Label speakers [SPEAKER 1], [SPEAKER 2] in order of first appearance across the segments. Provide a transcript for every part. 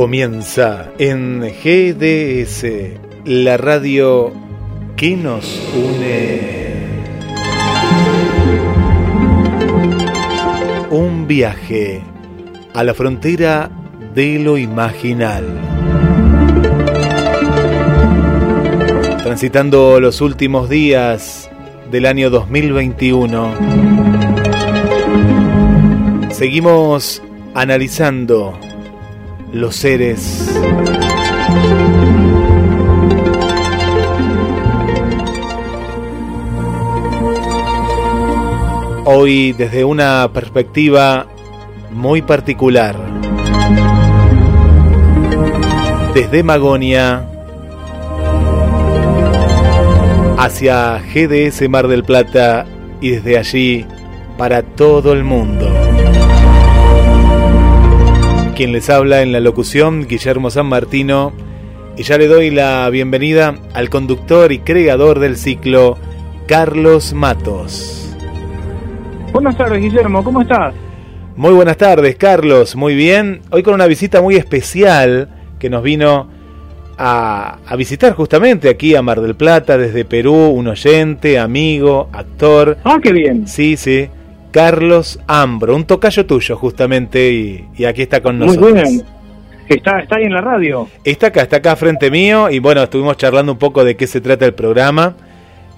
[SPEAKER 1] Comienza en GDS, la radio que nos une. Un viaje a la frontera de lo imaginal. Transitando los últimos días del año 2021, seguimos analizando los seres. Hoy desde una perspectiva muy particular. Desde Magonia hacia GDS Mar del Plata y desde allí para todo el mundo quien les habla en la locución, Guillermo San Martino, y ya le doy la bienvenida al conductor y creador del ciclo, Carlos Matos.
[SPEAKER 2] Buenas tardes, Guillermo, ¿cómo estás?
[SPEAKER 1] Muy buenas tardes, Carlos, muy bien. Hoy con una visita muy especial que nos vino a, a, visitar justamente aquí a Mar del Plata desde Perú, un oyente, amigo, actor.
[SPEAKER 2] Ah, qué bien.
[SPEAKER 1] Sí, sí. Carlos Ambro, un tocayo tuyo justamente y, aquí está con nosotros.
[SPEAKER 2] Muy bien. Está, está ahí en la radio.
[SPEAKER 1] Está acá, está acá frente mío y bueno, estuvimos charlando un poco de qué se trata el programa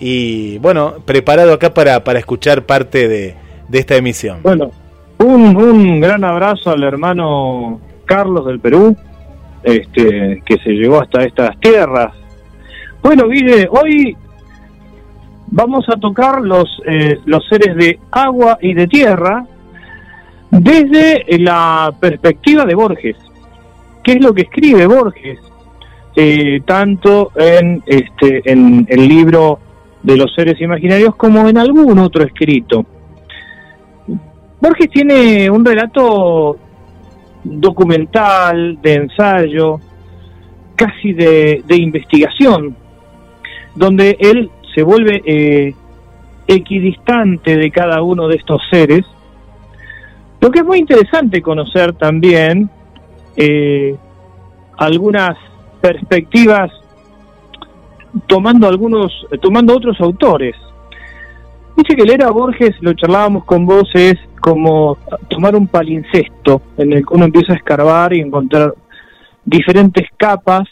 [SPEAKER 1] y bueno, preparado acá para, para escuchar parte de, de esta emisión.
[SPEAKER 2] Bueno, un, un gran abrazo al hermano Carlos del Perú, este, que se llegó hasta estas tierras. Bueno, Guille, hoy vamos a tocar los, eh, los seres de agua y de tierra desde la perspectiva de Borges. ¿Qué es lo que escribe Borges? Eh, tanto en, este, en el libro de los seres imaginarios como en algún otro escrito. Borges tiene un relato documental, de ensayo, casi de, de investigación, donde él se vuelve eh, equidistante de cada uno de estos seres. Lo que es muy interesante conocer también eh, algunas perspectivas tomando algunos, tomando otros autores. Dice que leer a Borges, lo charlábamos con vos, es como tomar un palincesto en el que uno empieza a escarbar y encontrar diferentes capas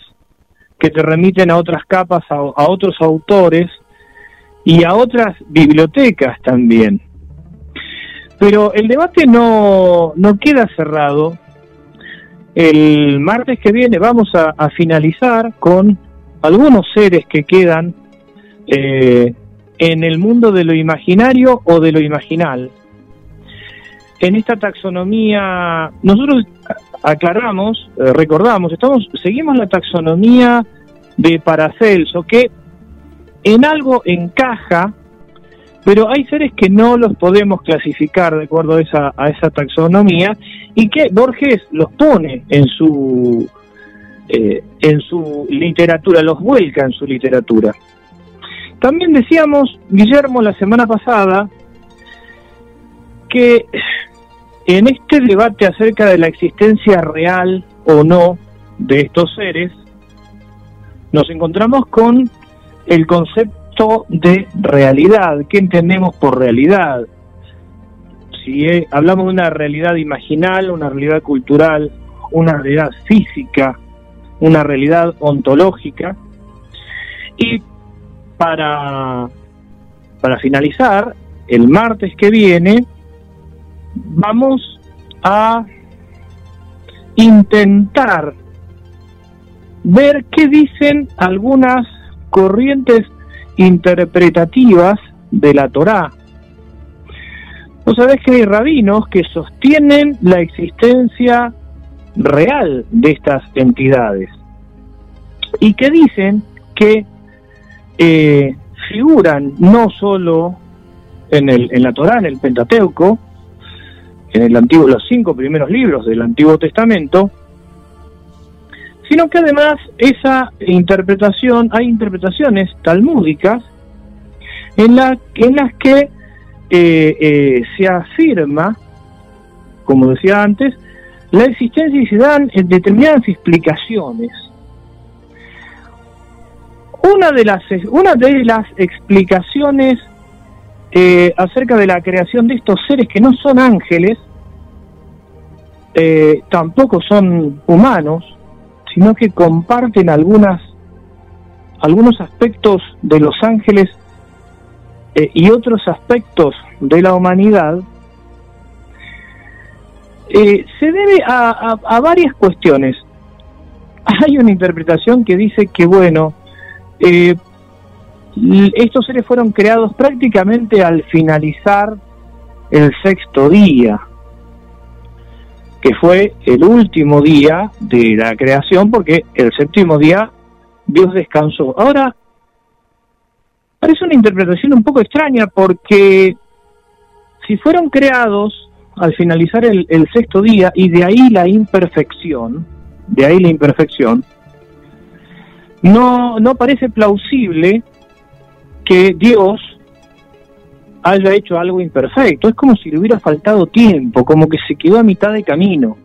[SPEAKER 2] que te remiten a otras capas, a, a otros autores, y a otras bibliotecas también. Pero el debate no, no queda cerrado. El martes que viene vamos a, finalizar con algunos seres que quedan eh, en el mundo de lo imaginario o de lo imaginal. En esta taxonomía, nosotros aclaramos, eh, recordamos, estamos, seguimos la taxonomía de Paracelso, que en algo encaja, pero hay seres que no los podemos clasificar de acuerdo a esa, a esa taxonomía y que Borges los pone en su, eh, en su literatura, los vuelca en su literatura. También decíamos, Guillermo, la semana pasada, que en este debate acerca de la existencia real o no de estos seres, nos encontramos con el concepto de realidad. ¿Qué entendemos por realidad? Si eh, hablamos de una realidad imaginal, una realidad cultural, una realidad física, una realidad ontológica. Y para, para finalizar, el martes que viene, vamos a intentar ver qué dicen algunas corrientes interpretativas de la Torá. Vos sabés que hay rabinos que sostienen la existencia real de estas entidades y que dicen que eh, figuran no solo en, el, en la Torá, en el Pentateuco, en el antiguo, los cinco primeros libros del Antiguo Testamento, sino que además esa interpretación, hay interpretaciones talmúdicas en, la, en las que eh, eh, se afirma, como decía antes, la existencia y se dan determinadas explicaciones. Una de las, una de las explicaciones eh, acerca de la creación de estos seres que no son ángeles, tampoco son humanos, sino que comparten algunas, algunos aspectos de los ángeles eh, y otros aspectos de la humanidad, eh, se debe a, varias cuestiones. Hay una interpretación que dice que, bueno, eh, estos seres fueron creados prácticamente al finalizar el sexto día que fue el último día de la creación, porque el séptimo día Dios descansó. Ahora, parece una interpretación un poco extraña, porque si fueron creados al finalizar el, sexto día, y de ahí la imperfección, de ahí la imperfección, no, no parece plausible que Dios haya hecho algo imperfecto. Es como si le hubiera faltado tiempo, como que se quedó a mitad de camino.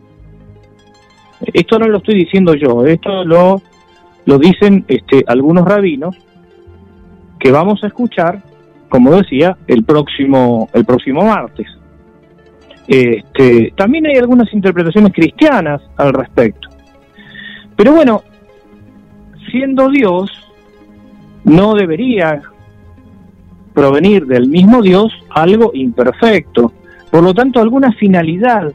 [SPEAKER 2] Esto no lo estoy diciendo yo, esto lo, lo dicen este, algunos rabinos que vamos a escuchar, como decía, el próximo, el próximo martes. Este, también hay algunas interpretaciones cristianas al respecto. Pero bueno, siendo Dios, no debería provenir del mismo Dios algo imperfecto. Por lo tanto, alguna finalidad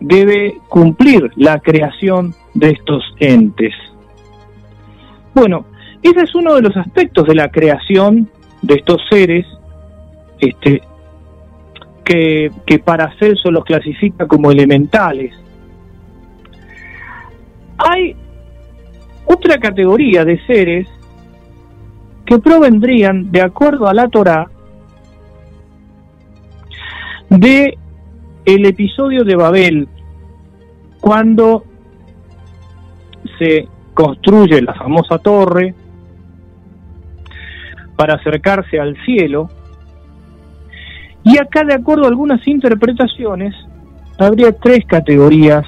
[SPEAKER 2] debe cumplir la creación de estos entes. Bueno, ese es uno de los aspectos de la creación de estos seres este, que, que para Celso los clasifica como elementales. Hay otra categoría de seres que provendrían, de acuerdo a la Torá, de el episodio de Babel, cuando se construye la famosa torre para acercarse al cielo, y acá, de acuerdo a algunas interpretaciones, habría tres categorías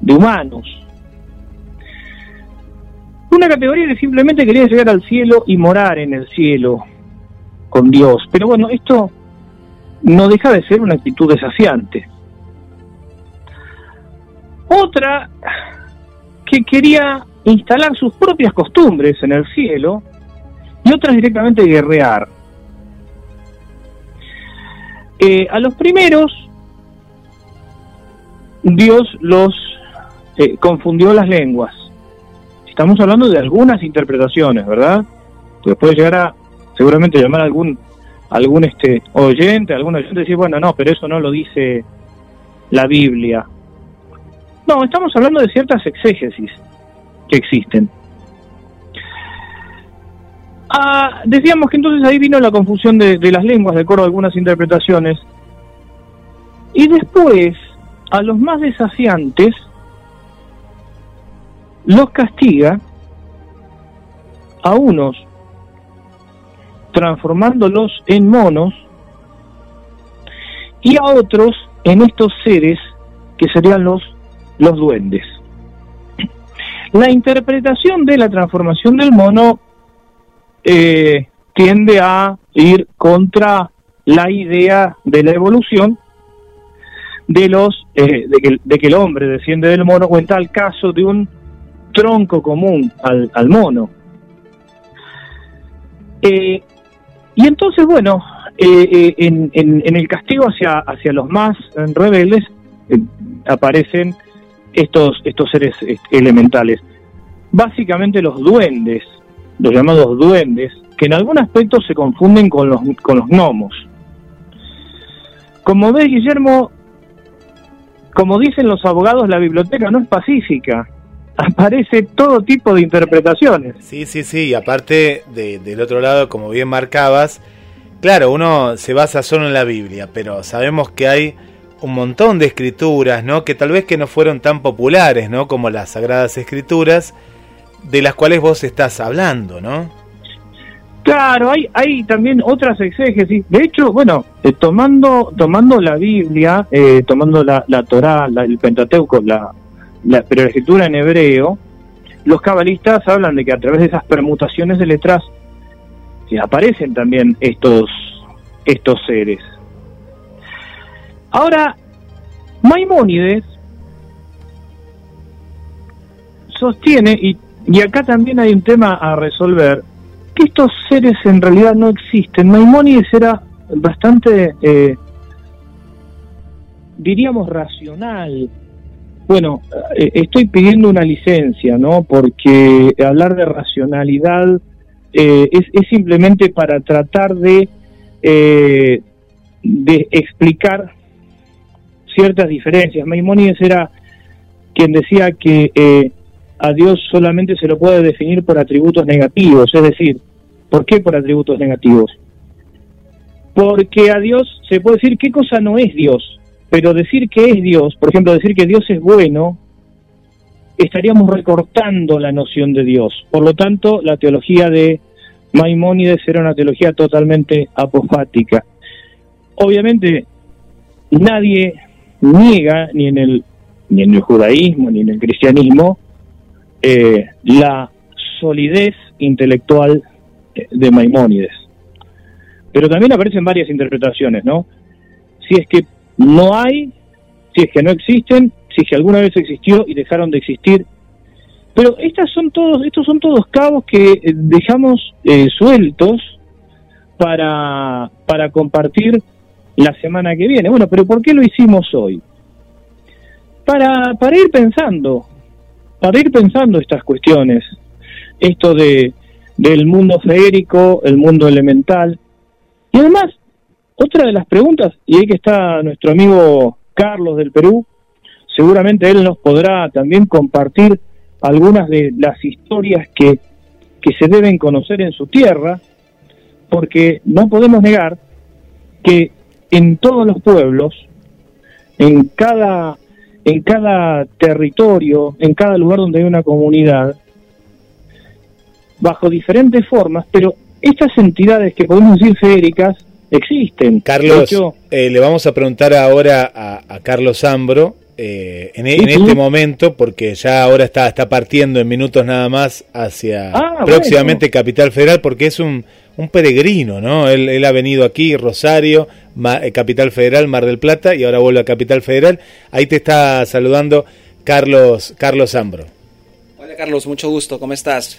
[SPEAKER 2] de humanos. Una categoría que simplemente quería llegar al cielo y morar en el cielo con Dios. Pero bueno, esto no deja de ser una actitud desafiante. Otra que quería instalar sus propias costumbres en el cielo y otras directamente guerrear. Eh, a los primeros Dios los eh, confundió las lenguas estamos hablando de algunas interpretaciones, ¿verdad? Pues puede llegar a seguramente llamar a algún algún este oyente, algún oyente decir, bueno, no, pero eso no lo dice la Biblia. No, estamos hablando de ciertas exégesis que existen. Ah, decíamos que entonces ahí vino la confusión de, de las lenguas, de acuerdo a algunas interpretaciones. Y después, a los más desafiantes, los castiga a unos transformándolos en monos y a otros en estos seres que serían los, los duendes. La interpretación de la transformación del mono eh, tiende a ir contra la idea de la evolución de los eh, que, de que el hombre desciende del mono o en tal caso de un tronco común al, mono. Eh, y entonces, bueno, eh, eh, en, en, el castigo hacia, hacia los más rebeldes aparecen estos, estos seres elementales. Básicamente los duendes, los llamados duendes, que en algún aspecto se confunden con los, con los gnomos. Como ves, Guillermo, como dicen los abogados, la biblioteca no es pacífica. Aparece todo tipo de interpretaciones.
[SPEAKER 1] Sí, sí, sí. Y aparte, del otro lado, como bien marcabas, claro, uno se basa solo en la Biblia, pero sabemos que hay un montón de escrituras, ¿no? Que tal vez que no fueron tan populares, ¿no? Como las Sagradas Escrituras, de las cuales vos estás hablando, ¿no?
[SPEAKER 2] Claro, hay, hay también otras exégesis. De hecho, bueno, eh, tomando tomando la Biblia, eh, tomando la, la Torá, el Pentateuco, la, pero la escritura en hebreo, los cabalistas hablan de que a través de esas permutaciones de letras se aparecen también estos estos seres. Ahora, Maimónides sostiene, y, y acá también hay un tema a resolver, que estos seres en realidad no existen. Maimónides era bastante, eh, diríamos, racional. Bueno, eh, estoy pidiendo una licencia, ¿no? Porque hablar de racionalidad eh, es, simplemente para tratar de, de explicar ciertas diferencias. Maimónides era quien decía que a Dios solamente se lo puede definir por atributos negativos, es decir, ¿por qué por atributos negativos? Porque a Dios se puede decir qué cosa no es Dios, pero decir que es Dios, por ejemplo, decir que Dios es bueno, estaríamos recortando la noción de Dios. Por lo tanto, la teología de Maimónides era una teología totalmente apofática. Obviamente, nadie niega, ni en el, ni en el judaísmo, ni en el cristianismo, eh, la solidez intelectual de Maimónides. Pero también aparecen varias interpretaciones, ¿no? Si es que no hay, si es que no existen, si es que alguna vez existió y dejaron de existir. Pero estas son todos, estos son todos cabos que eh, dejamos eh, sueltos para, para compartir la semana que viene. Bueno, pero ¿por qué lo hicimos hoy? Para, para ir pensando, para ir pensando estas cuestiones, esto de del mundo feérico, el mundo elemental. Y además, otra de las preguntas, y ahí que está nuestro amigo Carlos del Perú, seguramente él nos podrá también compartir algunas de las historias que, que se deben conocer en su tierra, porque no podemos negar que en todos los pueblos, en cada en cada territorio, en cada lugar donde hay una comunidad, bajo diferentes formas, pero estas entidades que podemos decir feéricas existen.
[SPEAKER 1] Carlos, eh, le vamos a preguntar ahora a, Carlos Ambro, eh, en, este momento, porque ya ahora está, está partiendo en minutos nada más hacia ah, próximamente Capital Federal, porque es un, un peregrino, ¿no? Él, ha venido aquí, Rosario, eh, Capital Federal, Mar del Plata, y ahora vuelve a Capital Federal. Ahí te está saludando Carlos, Carlos Ambro.
[SPEAKER 3] Hola Carlos, mucho gusto, ¿cómo estás?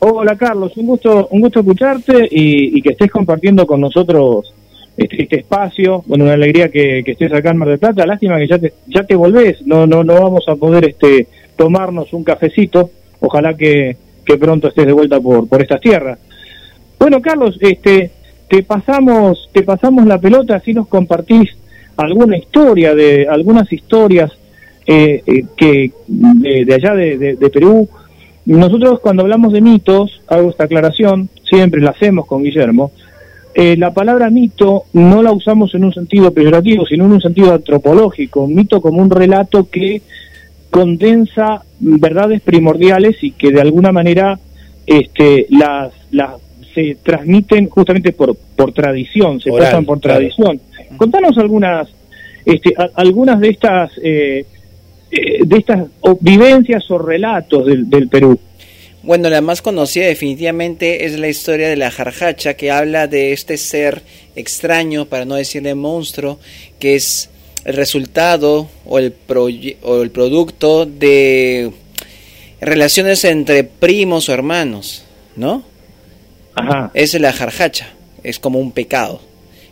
[SPEAKER 2] Hola Carlos, un gusto, un gusto escucharte y, que estés compartiendo con nosotros este, este, espacio. Bueno, una alegría que, estés acá en Mar del Plata. Lástima que ya te, ya volvés, no, no, no vamos a poder este, tomarnos un cafecito. Ojalá que, que pronto estés de vuelta por, por estas tierras. Bueno, Carlos, este, te pasamos, te pasamos la pelota, así nos compartís alguna historia de, algunas historias eh, eh, que de, allá de, Perú. Nosotros cuando hablamos de mitos, hago esta aclaración, siempre la hacemos con Guillermo, eh, la palabra mito no la usamos en un sentido peyorativo, sino en un sentido antropológico, mito como un relato que condensa verdades primordiales y que de alguna manera este, las, las se transmiten justamente por, por tradición, se pasan por tradición. Contanos algunas, este, algunas de estas, eh, eh, de estas vivencias o relatos del, del Perú.
[SPEAKER 3] Bueno, la más conocida definitivamente es la historia de la jarjacha, que habla de este ser extraño, para no decirle monstruo, que es el resultado o el, o el producto de relaciones entre primos o hermanos, ¿no? Es la jarjacha, es como un pecado,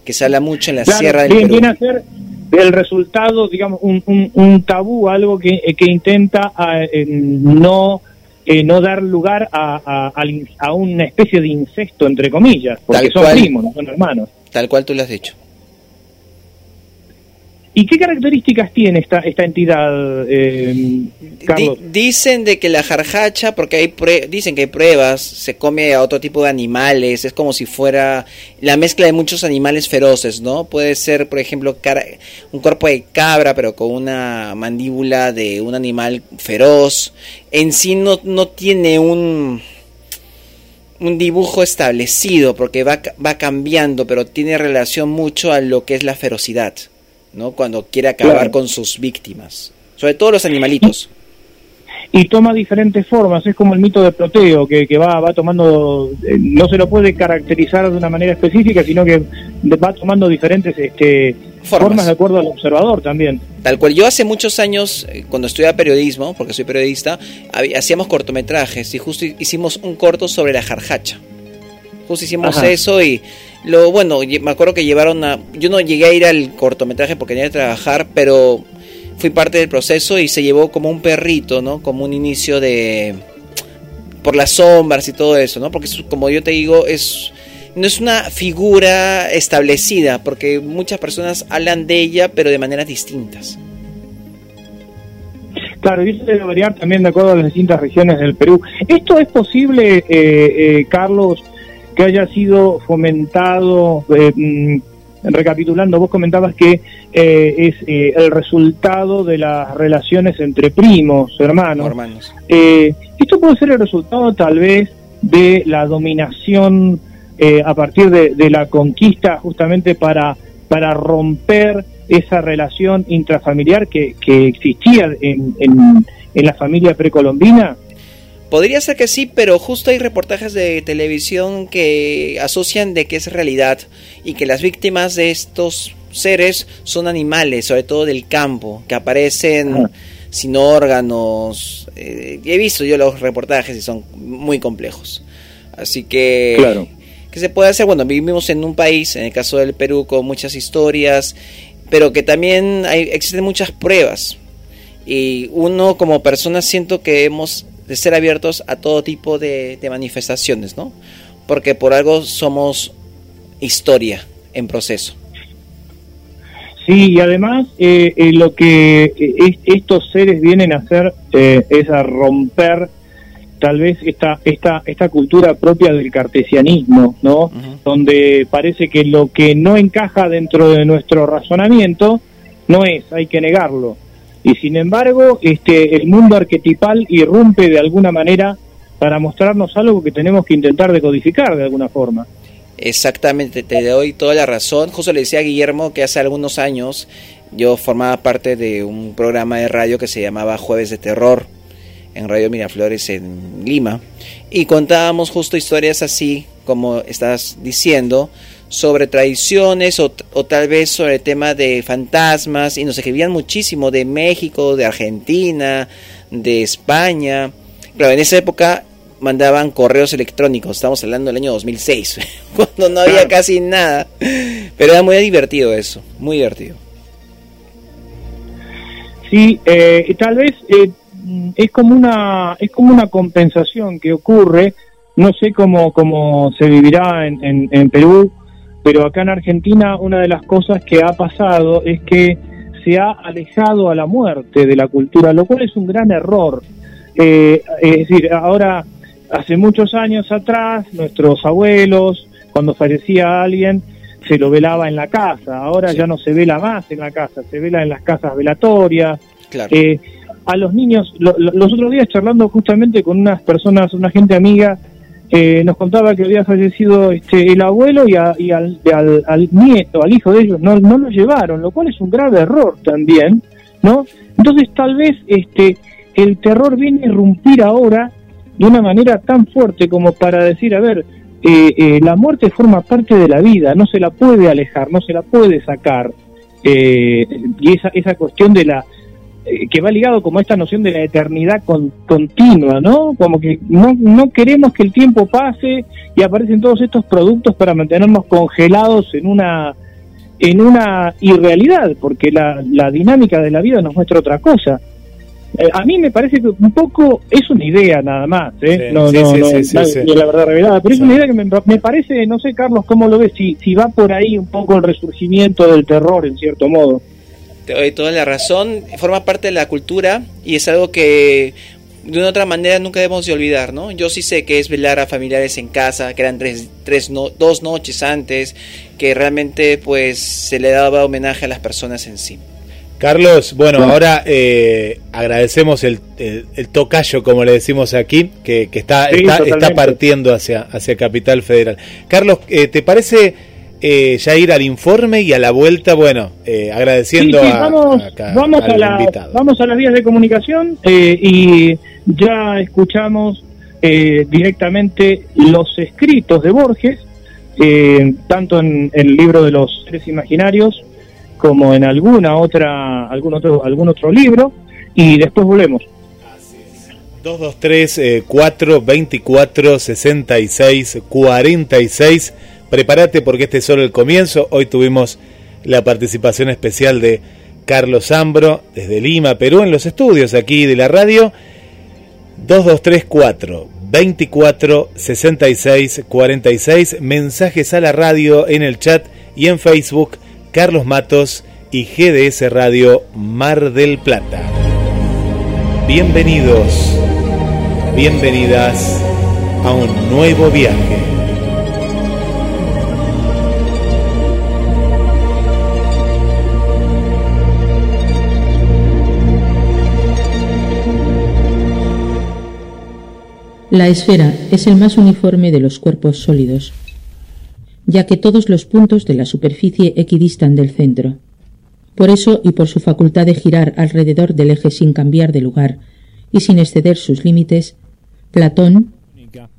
[SPEAKER 3] que se habla mucho en la sierra del Perú.
[SPEAKER 2] Viene a ser el resultado, digamos, un, un, tabú, algo que, que intenta eh, no eh, no dar lugar a, a, una especie de incesto, entre comillas, porque son primos, no son hermanos.
[SPEAKER 3] Tal cual tú lo has dicho.
[SPEAKER 2] ¿Y qué características tiene esta, esta entidad, eh, Carlos?
[SPEAKER 3] dicen de que la jarjacha, porque hay dicen que hay pruebas, se come a otro tipo de animales, es como si fuera la mezcla de muchos animales feroces, ¿no? Puede ser, por ejemplo, un cuerpo de cabra, pero con una mandíbula de un animal feroz. En sí no, no tiene un un dibujo establecido porque va, va cambiando, pero tiene relación mucho a lo que es la ferocidad. ¿No? Cuando quiere acabar con sus víctimas, sobre todo los animalitos.
[SPEAKER 2] Y toma diferentes formas, es como el mito de Proteo, que, que va, va tomando, eh, no se lo puede caracterizar de una manera específica, sino que va tomando diferentes este, formas. de acuerdo al observador también.
[SPEAKER 3] Tal cual, yo hace muchos años, eh, cuando estudiaba periodismo, porque soy periodista, hacíamos cortometrajes y justo hicimos un corto sobre la jarjacha. Justo hicimos eso y lo bueno, me acuerdo que llevaron a. Yo no llegué a ir al cortometraje porque tenía que trabajar, pero fui parte del proceso y se llevó como un perrito, ¿no? Como un inicio de. por las sombras y todo eso, ¿no? Porque como yo te digo, es. No es una figura establecida, porque muchas personas hablan de ella, pero de maneras distintas.
[SPEAKER 2] Claro, y eso debe variar también de acuerdo a las distintas regiones del Perú. ¿Esto es posible, eh, eh, Carlos, que haya sido fomentado, eh, mm, recapitulando, vos comentabas que eh, es eh, el resultado de las relaciones entre primos, hermanos. hermanos. esto puede ser el resultado tal vez de la dominación a partir de, la conquista justamente para, para romper esa relación intrafamiliar que, que existía en, en, en la familia precolombina.
[SPEAKER 3] Podría ser que sí, pero justo hay reportajes de televisión que asocian de que es realidad y que las víctimas de estos seres son animales, sobre todo del campo, que aparecen sin órganos. Eh, he visto yo los reportajes y son muy complejos. Así que, claro. ¿qué se puede hacer? Bueno, vivimos en un país, en el caso del Perú, con muchas historias, pero que también hay, existen muchas pruebas. Y uno como persona siento que hemos de ser abiertos a todo tipo de, manifestaciones, ¿no? Porque por algo somos historia en proceso.
[SPEAKER 2] Sí, y además eh, eh, lo que eh, estos seres vienen a hacer es a romper tal vez esta, esta, esta cultura propia del cartesianismo, ¿no? Donde parece que lo que no encaja dentro de nuestro razonamiento no es, hay que negarlo y sin embargo este el mundo arquetipal irrumpe de alguna manera para mostrarnos algo que tenemos que intentar decodificar de alguna forma.
[SPEAKER 3] Exactamente, te doy toda la razón. Justo le decía a Guillermo que hace algunos años yo formaba parte de un programa de radio que se llamaba Jueves de Terror en Radio Miraflores en Lima y contábamos justo historias así como estás diciendo sobre tradiciones o, tal vez sobre el tema de fantasmas y nos escribían muchísimo de México, de Argentina, de España. Claro, en esa época mandaban correos electrónicos, estamos hablando del año 2006, cuando no había casi nada, pero era muy divertido eso, muy divertido.
[SPEAKER 2] Sí, eh, tal vez eh, es como una es como una compensación que ocurre, no sé cómo, cómo se vivirá en, en Perú, pero acá en Argentina una de las cosas que ha pasado es que se ha alejado a la muerte de la cultura, lo cual es un gran error. Eh, es decir, ahora, hace muchos años atrás, nuestros abuelos, cuando fallecía alguien, se lo velaba en la casa, ahora ya no se vela más en la casa, se vela en las casas velatorias. Eh, a los niños, los otros días charlando justamente con unas personas, una gente amiga, eh, nos contaba que había fallecido este, el abuelo y, al, nieto, al hijo de ellos, no, no lo llevaron, lo cual es un grave error también, ¿no? Entonces tal vez este, el terror viene a irrumpir ahora de una manera tan fuerte como para decir, a ver, eh, eh, la muerte forma parte de la vida, no se la puede alejar, no se la puede sacar. y esa, esa cuestión de la, eh, que va ligado como esta noción de la eternidad continua, ¿no? Como que no, no queremos que el tiempo pase y aparecen todos estos productos para mantenernos congelados en una en una irrealidad, porque la, la dinámica de la vida nos muestra otra cosa. Eh, a mí me parece que un poco es una idea nada más, ¿eh? no, no, no, la verdad revelada, pero es una idea que me, parece, no sé Carlos, ¿cómo lo ves? Si, si va por ahí un poco el resurgimiento del terror en cierto modo.
[SPEAKER 3] Te doy toda la razón, forma parte de la cultura y es algo que de una otra manera nunca debemos de olvidar, ¿no? Yo sí sé que es velar a familiares en casa, que eran tres, tres no, dos noches antes, que realmente pues se le daba homenaje a las personas en sí.
[SPEAKER 1] Carlos, bueno, ahora eh, agradecemos el, el, tocayo, como le decimos aquí, que, está, está, partiendo hacia, hacia Capital Federal. Carlos, eh, ¿te parece eh, ya ir al informe y a la vuelta, bueno, agradeciendo a,
[SPEAKER 2] vamos, vamos a la, Vamos a las vías de comunicación y ya escuchamos directamente los escritos de Borges, tanto en el libro de los seres imaginarios, como en alguna otra, algún otro, algún otro libro, y después volvemos.
[SPEAKER 1] 223 424 66 46. Prepárate porque este es solo el comienzo. Hoy tuvimos la participación especial de Carlos Ambro desde Lima, Perú, en los estudios aquí de la radio. 2234 24 66 46. Mensajes a la radio en el chat y en Facebook Carlos Matos y GDS Radio Mar del Plata. Bienvenidos, bienvenidas a un nuevo viaje.
[SPEAKER 4] La esfera es el más uniforme de los cuerpos sólidos ya que todos los puntos de la superficie equidistan del centro. Por eso y por su facultad de girar alrededor del eje sin cambiar de lugar y sin exceder sus límites, Platón,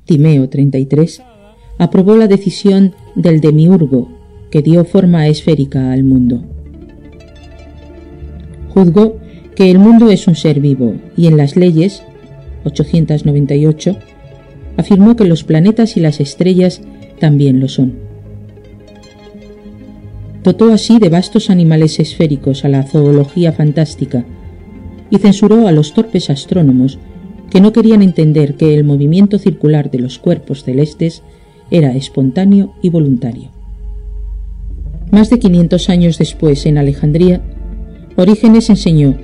[SPEAKER 4] Timeo 33, aprobó la decisión del demiurgo que dio forma esférica al mundo. Juzgó que el mundo es un ser vivo y en las leyes 898 afirmó que los planetas y las estrellas también lo son. Dotó así de vastos animales esféricos a la zoología fantástica y censuró a los torpes astrónomos que no querían entender que el movimiento circular de los cuerpos celestes era espontáneo y voluntario. Más de 500 años después, en Alejandría, Orígenes enseñó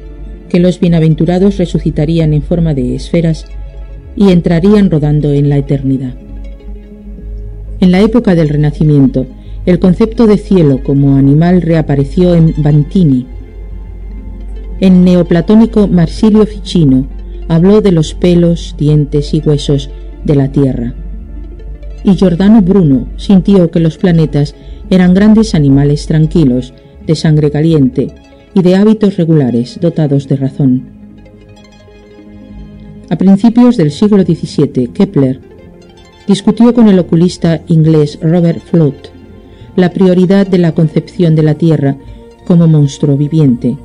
[SPEAKER 4] que los bienaventurados resucitarían en forma de esferas y entrarían rodando en la eternidad. En la época del Renacimiento, el concepto de cielo como animal reapareció en Bantini. En neoplatónico Marsilio Ficino habló de los pelos, dientes y huesos de la Tierra. Y Giordano Bruno sintió que los planetas eran grandes animales tranquilos, de sangre caliente y de hábitos regulares dotados de razón. A principios del siglo XVII, Kepler discutió con el oculista inglés Robert Flood la prioridad de la concepción de la Tierra como monstruo viviente,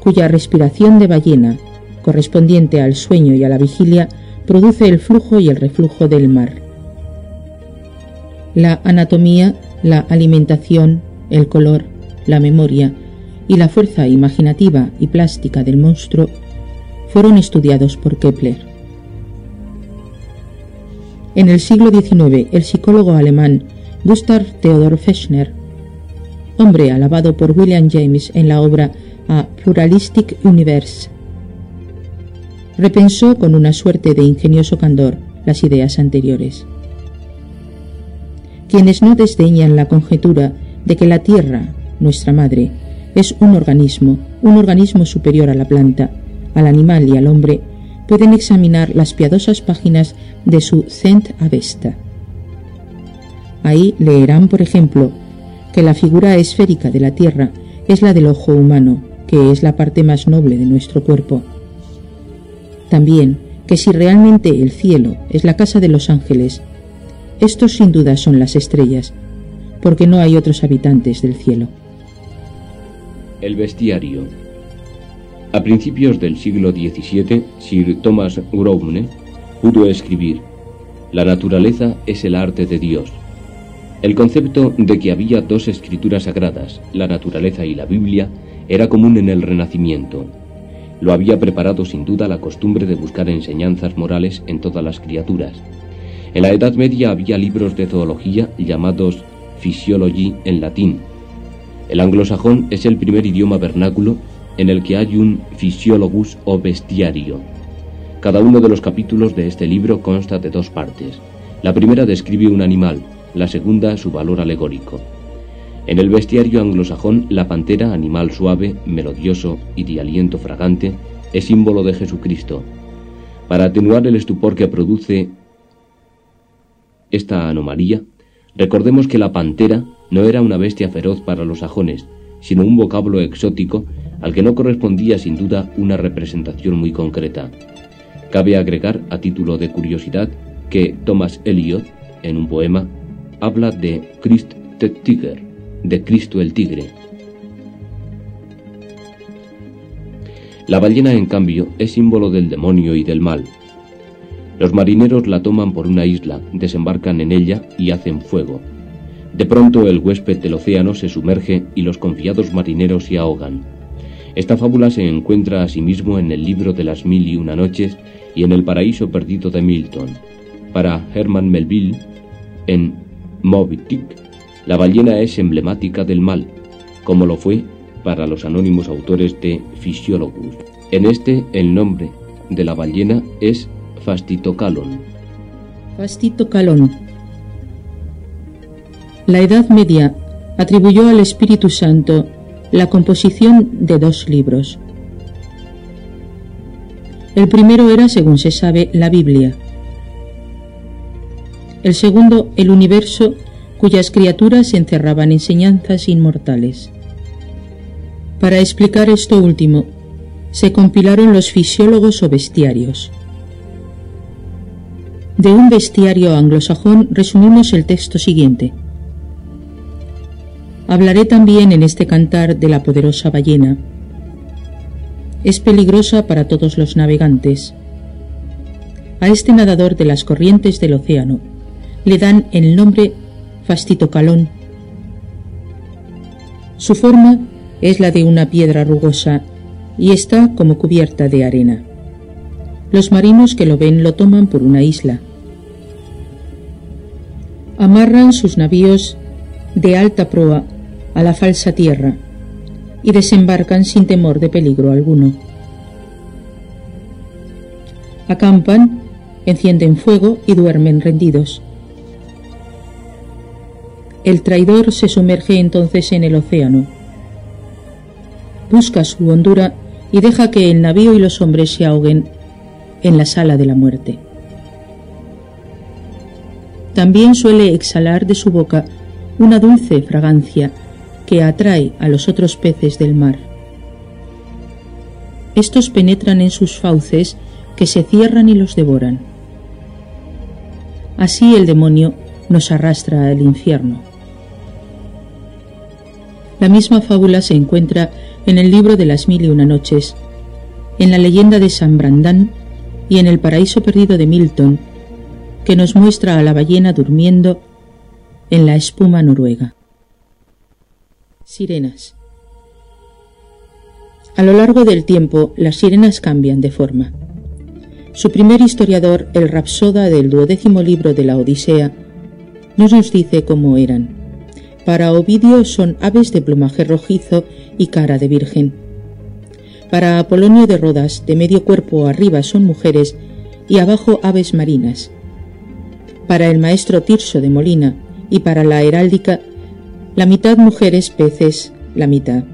[SPEAKER 4] cuya respiración de ballena, correspondiente al sueño y a la vigilia, produce el flujo y el reflujo del mar. La anatomía, la alimentación, el color, la memoria y la fuerza imaginativa y plástica del monstruo fueron estudiados por Kepler. En el siglo XIX, el psicólogo alemán Gustav Theodor Fechner, hombre alabado por William James en la obra A Pluralistic Universe. Repensó con una suerte de ingenioso candor las ideas anteriores. Quienes no desdeñan la conjetura de que la Tierra, nuestra madre, es un organismo, un organismo superior a la planta, al animal y al hombre, pueden examinar las piadosas páginas de su Cent Avesta Ahí leerán, por ejemplo, que la figura esférica de la Tierra es la del ojo humano, que es la parte más noble de nuestro cuerpo. También que si realmente el cielo es la casa de los ángeles, estos sin duda son las estrellas, porque no hay otros habitantes del cielo.
[SPEAKER 5] El bestiario. A principios del siglo XVII, Sir Thomas Grosvenor pudo escribir, La naturaleza es el arte de Dios el concepto de que había dos escrituras sagradas, la naturaleza y la Biblia, era común en el Renacimiento. lo había preparado sin duda la costumbre de buscar enseñanzas morales en todas las criaturas. En la Edad Media había libros de zoología llamados Physiology en latín. El anglosajón es el primer idioma vernáculo en el que hay un physiologus o bestiario. Cada uno de los capítulos de este libro consta de dos partes. La primera describe un animal, la segunda su valor alegórico. En el bestiario anglosajón, la pantera, animal suave, melodioso y de aliento fragante, es símbolo de Jesucristo. Para atenuar el estupor que produce esta anomalía, recordemos que la pantera no era una bestia feroz para los sajones, sino un vocablo exótico al que no correspondía sin duda una representación muy concreta. Cabe agregar, a título de curiosidad, que Thomas Eliot, en un poema, habla de Christ the Tiger, de Cristo el Tigre. La ballena, en cambio, es símbolo del demonio y del mal. Los marineros la toman por una isla, desembarcan en ella y hacen fuego. De pronto el huésped del océano se sumerge y los confiados marineros se ahogan. Esta fábula se encuentra asimismo en el libro de las mil y una noches y en el paraíso perdido de Milton. Para Herman Melville, en Moby Dick, la ballena es emblemática del mal, como lo fue para los anónimos autores de Physiologus. En este, el nombre de la ballena es Fastitocalon.
[SPEAKER 4] Fastitocalon. La Edad Media atribuyó al Espíritu Santo la composición de dos libros. El primero era, según se sabe, la Biblia. El segundo, el universo cuyas criaturas encerraban enseñanzas inmortales. Para explicar esto último, se compilaron los fisiólogos o bestiarios. De un bestiario anglosajón resumimos el texto siguiente. Hablaré también en este cantar de la poderosa ballena. Es peligrosa para todos los navegantes. A este nadador de las corrientes del océano le dan el nombre fastitocalón. Su forma es la de una piedra rugosa y está como cubierta de arena. Los marinos que lo ven lo toman por una isla. Amarran sus navíos de alta proa a la falsa tierra y desembarcan sin temor de peligro alguno. Acampan, encienden fuego y duermen rendidos. El traidor se sumerge entonces en el océano. Busca su hondura y deja que el navío y los hombres se ahoguen en la sala de la muerte. También suele exhalar de su boca una dulce fragancia que atrae a los otros peces del mar. Estos penetran en sus fauces que se cierran y los devoran. Así el demonio nos arrastra al infierno. La misma fábula se encuentra en el libro de las mil y una noches, en la leyenda de San Brandán y en el paraíso perdido de Milton, que nos muestra a la ballena durmiendo en la espuma noruega. Sirenas. A lo largo del tiempo, las sirenas cambian de forma. Su primer historiador, el Rapsoda del duodécimo libro de la Odisea, no nos dice cómo eran. Para Ovidio son aves de plumaje rojizo y cara de virgen. Para Apolonio de Rodas, de medio cuerpo arriba son mujeres y abajo aves marinas. Para el maestro Tirso de Molina y para la heráldica, la mitad mujeres, peces, la mitad.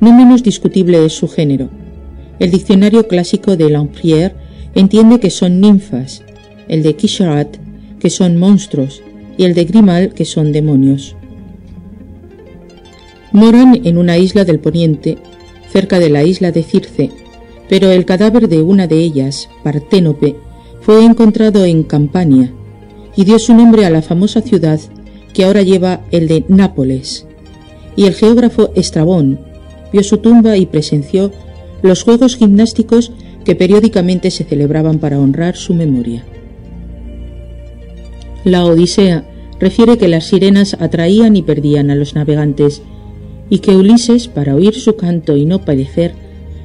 [SPEAKER 4] No menos discutible es su género. El diccionario clásico de Lamprière entiende que son ninfas, el de Quicherat que son monstruos, y el de Grimal, que son demonios. Moran en una isla del poniente, cerca de la isla de Circe, pero el cadáver de una de ellas, Parténope, fue encontrado en Campania y dio su nombre a la famosa ciudad que ahora lleva el de Nápoles. Y el geógrafo Estrabón vio su tumba y presenció los juegos gimnásticos que periódicamente se celebraban para honrar su memoria. La Odisea refiere que las sirenas atraían y perdían a los navegantes, y que Ulises, para oír su canto y no padecer,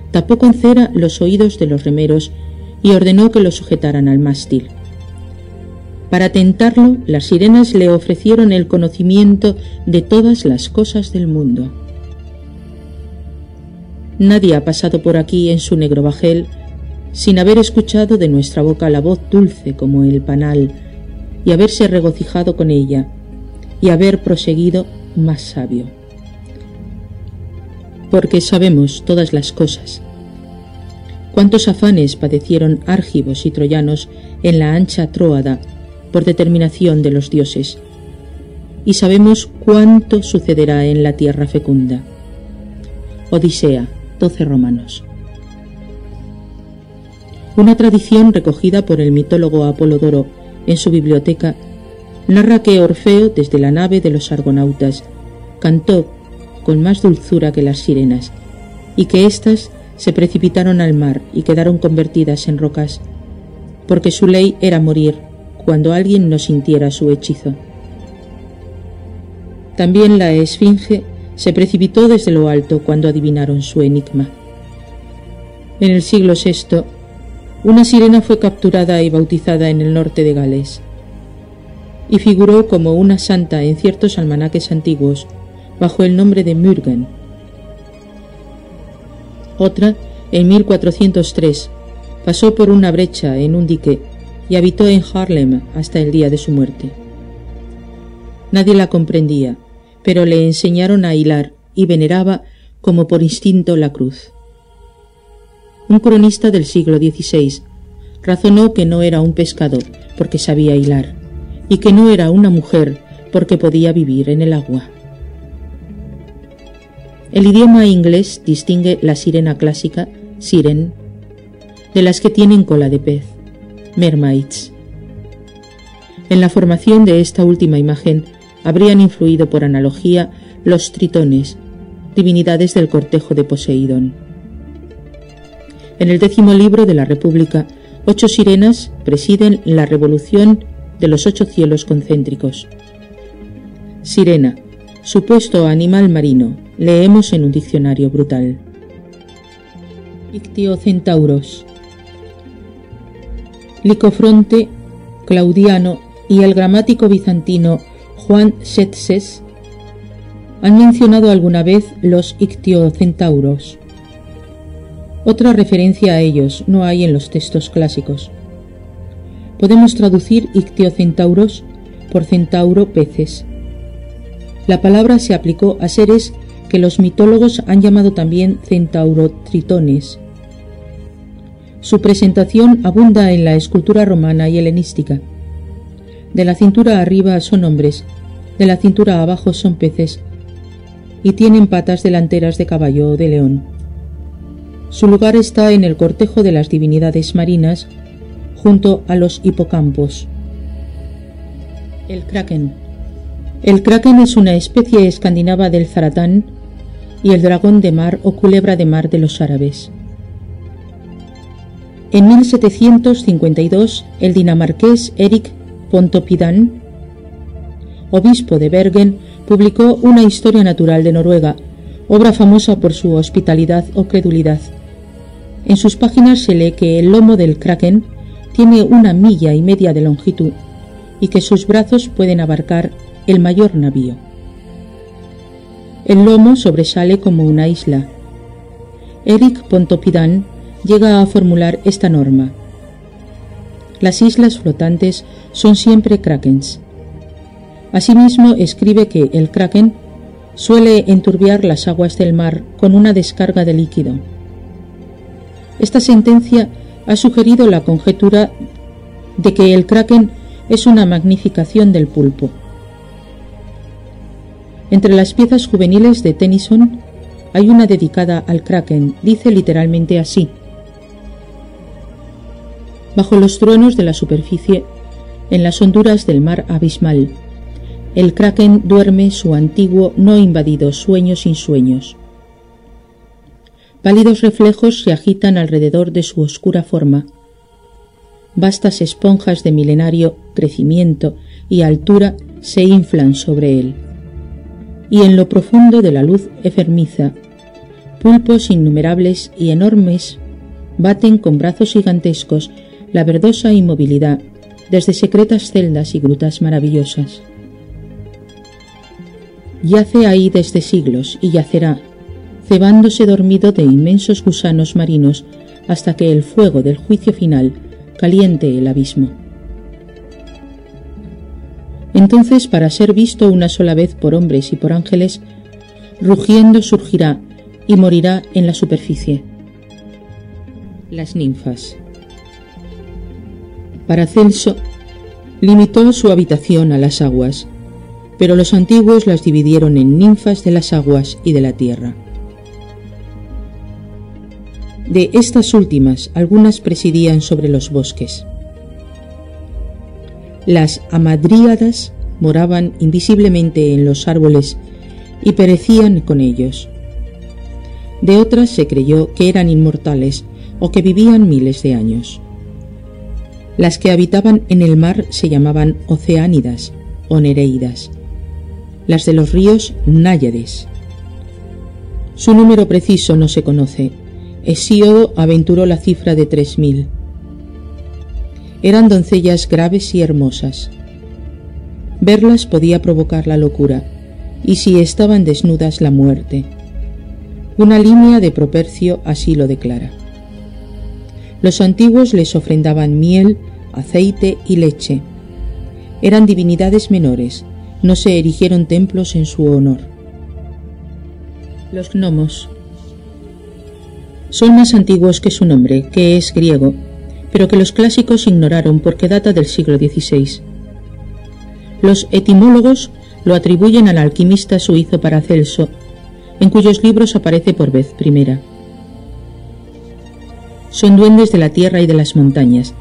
[SPEAKER 4] tapó con cera los oídos de los remeros y ordenó que lo sujetaran al mástil. Para tentarlo, las sirenas le ofrecieron el conocimiento de todas las cosas del mundo. Nadie ha pasado por aquí en su negro bajel sin haber escuchado de nuestra boca la voz dulce como el panal y haberse regocijado con ella y haber proseguido más sabio. Porque sabemos todas las cosas. Cuántos afanes padecieron árgivos y troyanos en la ancha Tróada por determinación de los dioses, y sabemos cuánto sucederá en la tierra fecunda. Odisea, 12 romanos. Una tradición recogida por el mitólogo Apolodoro en su biblioteca narra que Orfeo, desde la nave de los argonautas, cantó con más dulzura que las sirenas, y que éstas se precipitaron al mar y quedaron convertidas en rocas, porque su ley era morir cuando alguien no sintiera su hechizo. También la esfinge se precipitó desde lo alto cuando adivinaron su enigma. En el siglo VI, una sirena fue capturada y bautizada en el norte de Gales, y figuró como una santa en ciertos almanaques antiguos bajo el nombre de Mürgen. Otra, en 1403, pasó por una brecha en un dique y habitó en Harlem hasta el día de su muerte. Nadie la comprendía, pero le enseñaron a hilar y veneraba como por instinto la cruz. Un cronista del siglo XVI razonó que no era un pescador porque sabía hilar y que no era una mujer porque podía vivir en el agua. El idioma inglés distingue la sirena clásica, siren, de las que tienen cola de pez mermaids. En la formación de esta última imagen habrían influido por analogía los tritones, divinidades del cortejo de Poseidón. En el décimo libro de la República, ocho sirenas presiden la revolución de los ocho cielos concéntricos. Sirena, supuesto animal marino, leemos en un diccionario brutal. Ictiocentauros, Licofronte, Claudiano y el gramático bizantino Juan Setses han mencionado alguna vez los ictiocentauros. Otra referencia a ellos no hay en los textos clásicos. Podemos traducir ictiocentauros por centauro peces. La palabra se aplicó a seres que los mitólogos han llamado también centaurotritones, su presentación abunda en la escultura romana y helenística. De la cintura arriba son hombres, de la cintura abajo son peces, y tienen patas delanteras de caballo o de león. Su lugar está en el cortejo de las divinidades marinas, junto a los hipocampos. El kraken. El kraken es una especie escandinava del zaratán y el dragón de mar o culebra de mar de los árabes. En 1752, el dinamarqués Erik Pontoppidan, obispo de Bergen, publicó una historia natural de Noruega, obra famosa por su hospitalidad o credulidad. En sus páginas se lee que el lomo del kraken tiene una milla y media de longitud y que sus brazos pueden abarcar el mayor navío. El lomo sobresale como una isla. Erik Pontoppidan llega a formular esta norma. Las islas flotantes son siempre krakens. Asimismo, escribe que el kraken suele enturbiar las aguas del mar con una descarga de líquido. Esta sentencia ha sugerido la conjetura de que el kraken es una magnificación del pulpo. Entre las piezas juveniles de Tennyson hay una dedicada al kraken, dice literalmente así bajo los truenos de la superficie, en las honduras del mar abismal. El kraken duerme su antiguo, no invadido sueño sin sueños. Pálidos reflejos se agitan alrededor de su oscura forma. Vastas esponjas de milenario crecimiento y altura se inflan sobre él. Y en lo profundo de la luz efermiza, Pulpos innumerables y enormes baten con brazos gigantescos la verdosa inmovilidad desde secretas celdas y grutas maravillosas. Yace ahí desde siglos y yacerá, cebándose dormido de inmensos gusanos marinos hasta que el fuego del juicio final caliente el abismo. Entonces, para ser visto una sola vez por hombres y por ángeles, rugiendo surgirá y morirá en la superficie. Las ninfas. Paracelso limitó su habitación a las aguas, pero los antiguos las dividieron en ninfas de las aguas y de la tierra. De estas últimas, algunas presidían sobre los bosques. Las amadríadas moraban invisiblemente en los árboles y perecían con ellos. De otras se creyó que eran inmortales o que vivían miles de años. Las que habitaban en el mar se llamaban oceánidas o nereidas, las de los ríos náyades. Su número preciso no se conoce. Hesíodo aventuró la cifra de tres mil. Eran doncellas graves y hermosas. Verlas podía provocar la locura, y si estaban desnudas la muerte. Una línea de Propercio así lo declara. Los antiguos les ofrendaban miel, aceite y leche. Eran divinidades menores, no se erigieron templos en su honor. Los gnomos son más antiguos que su nombre, que es griego, pero que los clásicos ignoraron porque data del siglo XVI. Los etimólogos lo atribuyen al alquimista suizo Paracelso, en cuyos libros aparece por vez primera. Son duendes de la tierra y de las montañas.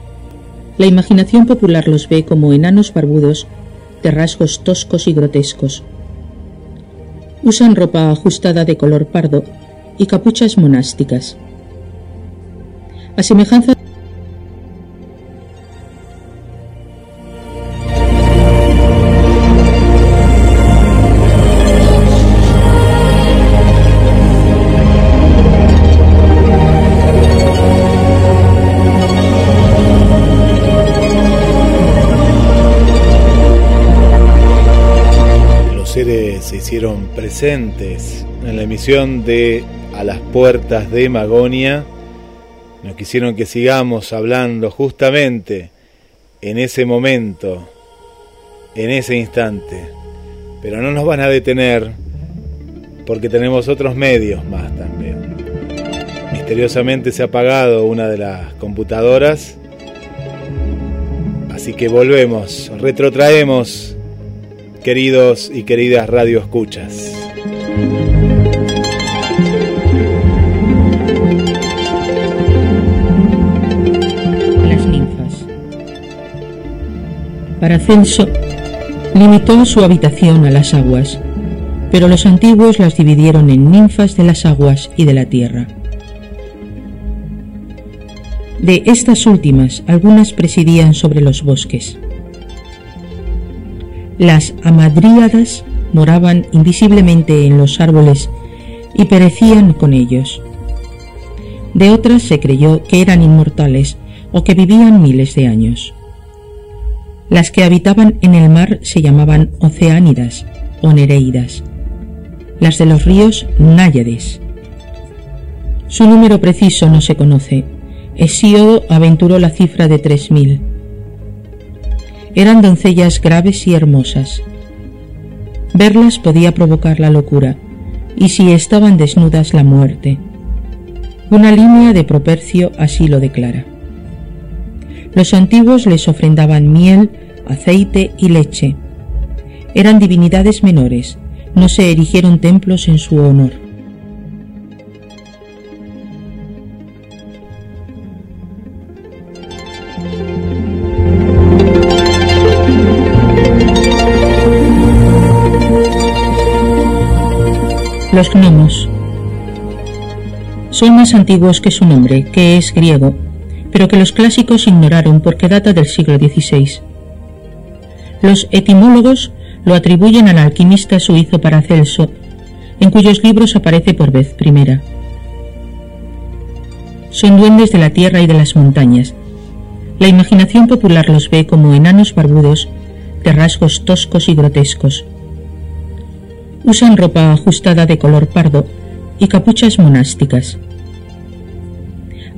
[SPEAKER 4] La imaginación popular los ve como enanos barbudos de rasgos toscos y grotescos. Usan ropa ajustada de color pardo y capuchas monásticas. A semejanza
[SPEAKER 1] de A las puertas de Magonia. Nos quisieron que sigamos hablando justamente en ese momento, en ese instante. Pero no nos van a detener porque tenemos otros medios más también. Misteriosamente se ha apagado una de las computadoras. Así que volvemos, retrotraemos queridos y queridas radioescuchas.
[SPEAKER 4] Paracelso limitó su habitación a las aguas, pero los antiguos las dividieron en ninfas de las aguas y de la tierra. De estas últimas, algunas presidían sobre los bosques. Las amadríadas moraban invisiblemente en los árboles y perecían con ellos. De otras se creyó que eran inmortales o que vivían miles de años. Las que habitaban en el mar se llamaban oceánidas o nereidas, las de los ríos náyades. Su número preciso no se conoce. Hesíodo aventuró la cifra de tres mil eran doncellas graves y hermosas. Verlas podía provocar la locura, y si estaban desnudas la muerte. Una línea de Propercio así lo declara. Los antiguos les ofrendaban miel, aceite y leche. Eran divinidades menores, no se erigieron templos en su honor. Los gnomos son más antiguos que su nombre, que es griego, pero que los clásicos ignoraron porque data del siglo XVI. Los etimólogos lo atribuyen al alquimista suizo Paracelso, en cuyos libros aparece por vez primera. Son duendes de la tierra y de las montañas. La imaginación popular los ve como enanos barbudos, de rasgos toscos y grotescos. Usan ropa ajustada de color pardo y capuchas monásticas.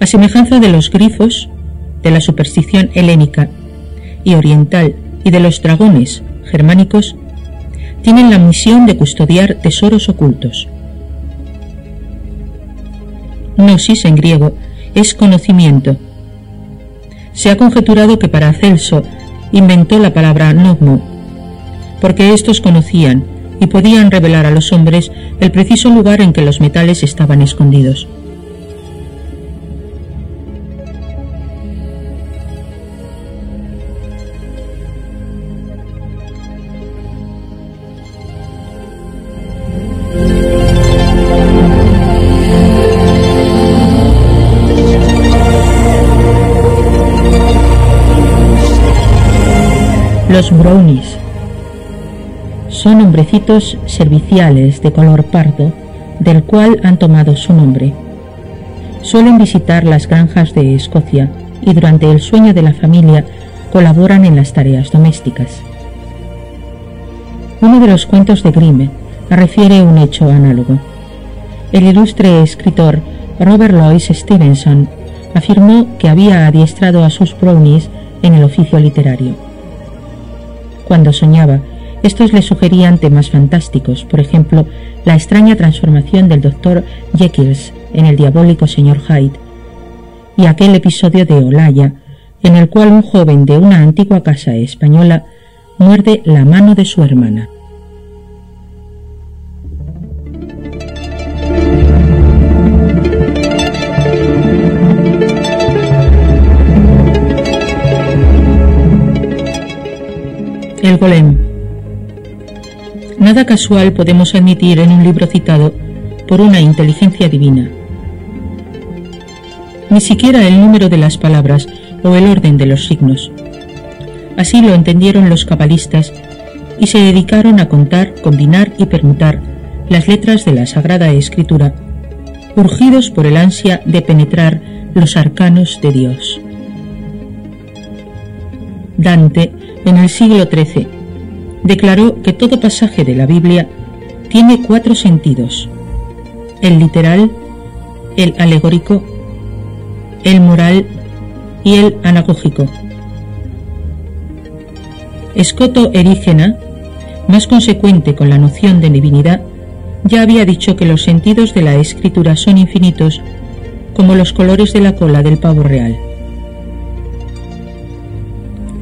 [SPEAKER 4] A semejanza de los grifos, de la superstición helénica y oriental y de los dragones germánicos, tienen la misión de custodiar tesoros ocultos. Gnosis en griego es conocimiento. Se ha conjeturado que para Celso inventó la palabra nogmo, porque estos conocían y podían revelar a los hombres el preciso lugar en que los metales estaban escondidos. Son hombrecitos serviciales de color pardo, del cual han tomado su nombre. Suelen visitar las granjas de Escocia y durante el sueño de la familia colaboran en las tareas domésticas. Uno de los cuentos de Grimm refiere un hecho análogo. El ilustre escritor Robert Louis Stevenson afirmó que había adiestrado a sus brownies en el oficio literario. Cuando soñaba, estos le sugerían temas fantásticos, por ejemplo, la extraña transformación del doctor Jekylls en el diabólico señor Hyde, y aquel episodio de Olaya, en el cual un joven de una antigua casa española muerde la mano de su hermana. El golem. Nada casual podemos admitir en un libro citado por una inteligencia divina. Ni siquiera el número de las palabras o el orden de los signos. Así lo entendieron los cabalistas y se dedicaron a contar, combinar y permutar las letras de la Sagrada Escritura, urgidos por el ansia de penetrar los arcanos de Dios. Dante en el siglo XIII, declaró que todo pasaje de la Biblia tiene cuatro sentidos, el literal, el alegórico, el moral y el anagógico. Escoto Erígena, más consecuente con la noción de divinidad, ya había dicho que los sentidos de la escritura son infinitos como los colores de la cola del pavo real.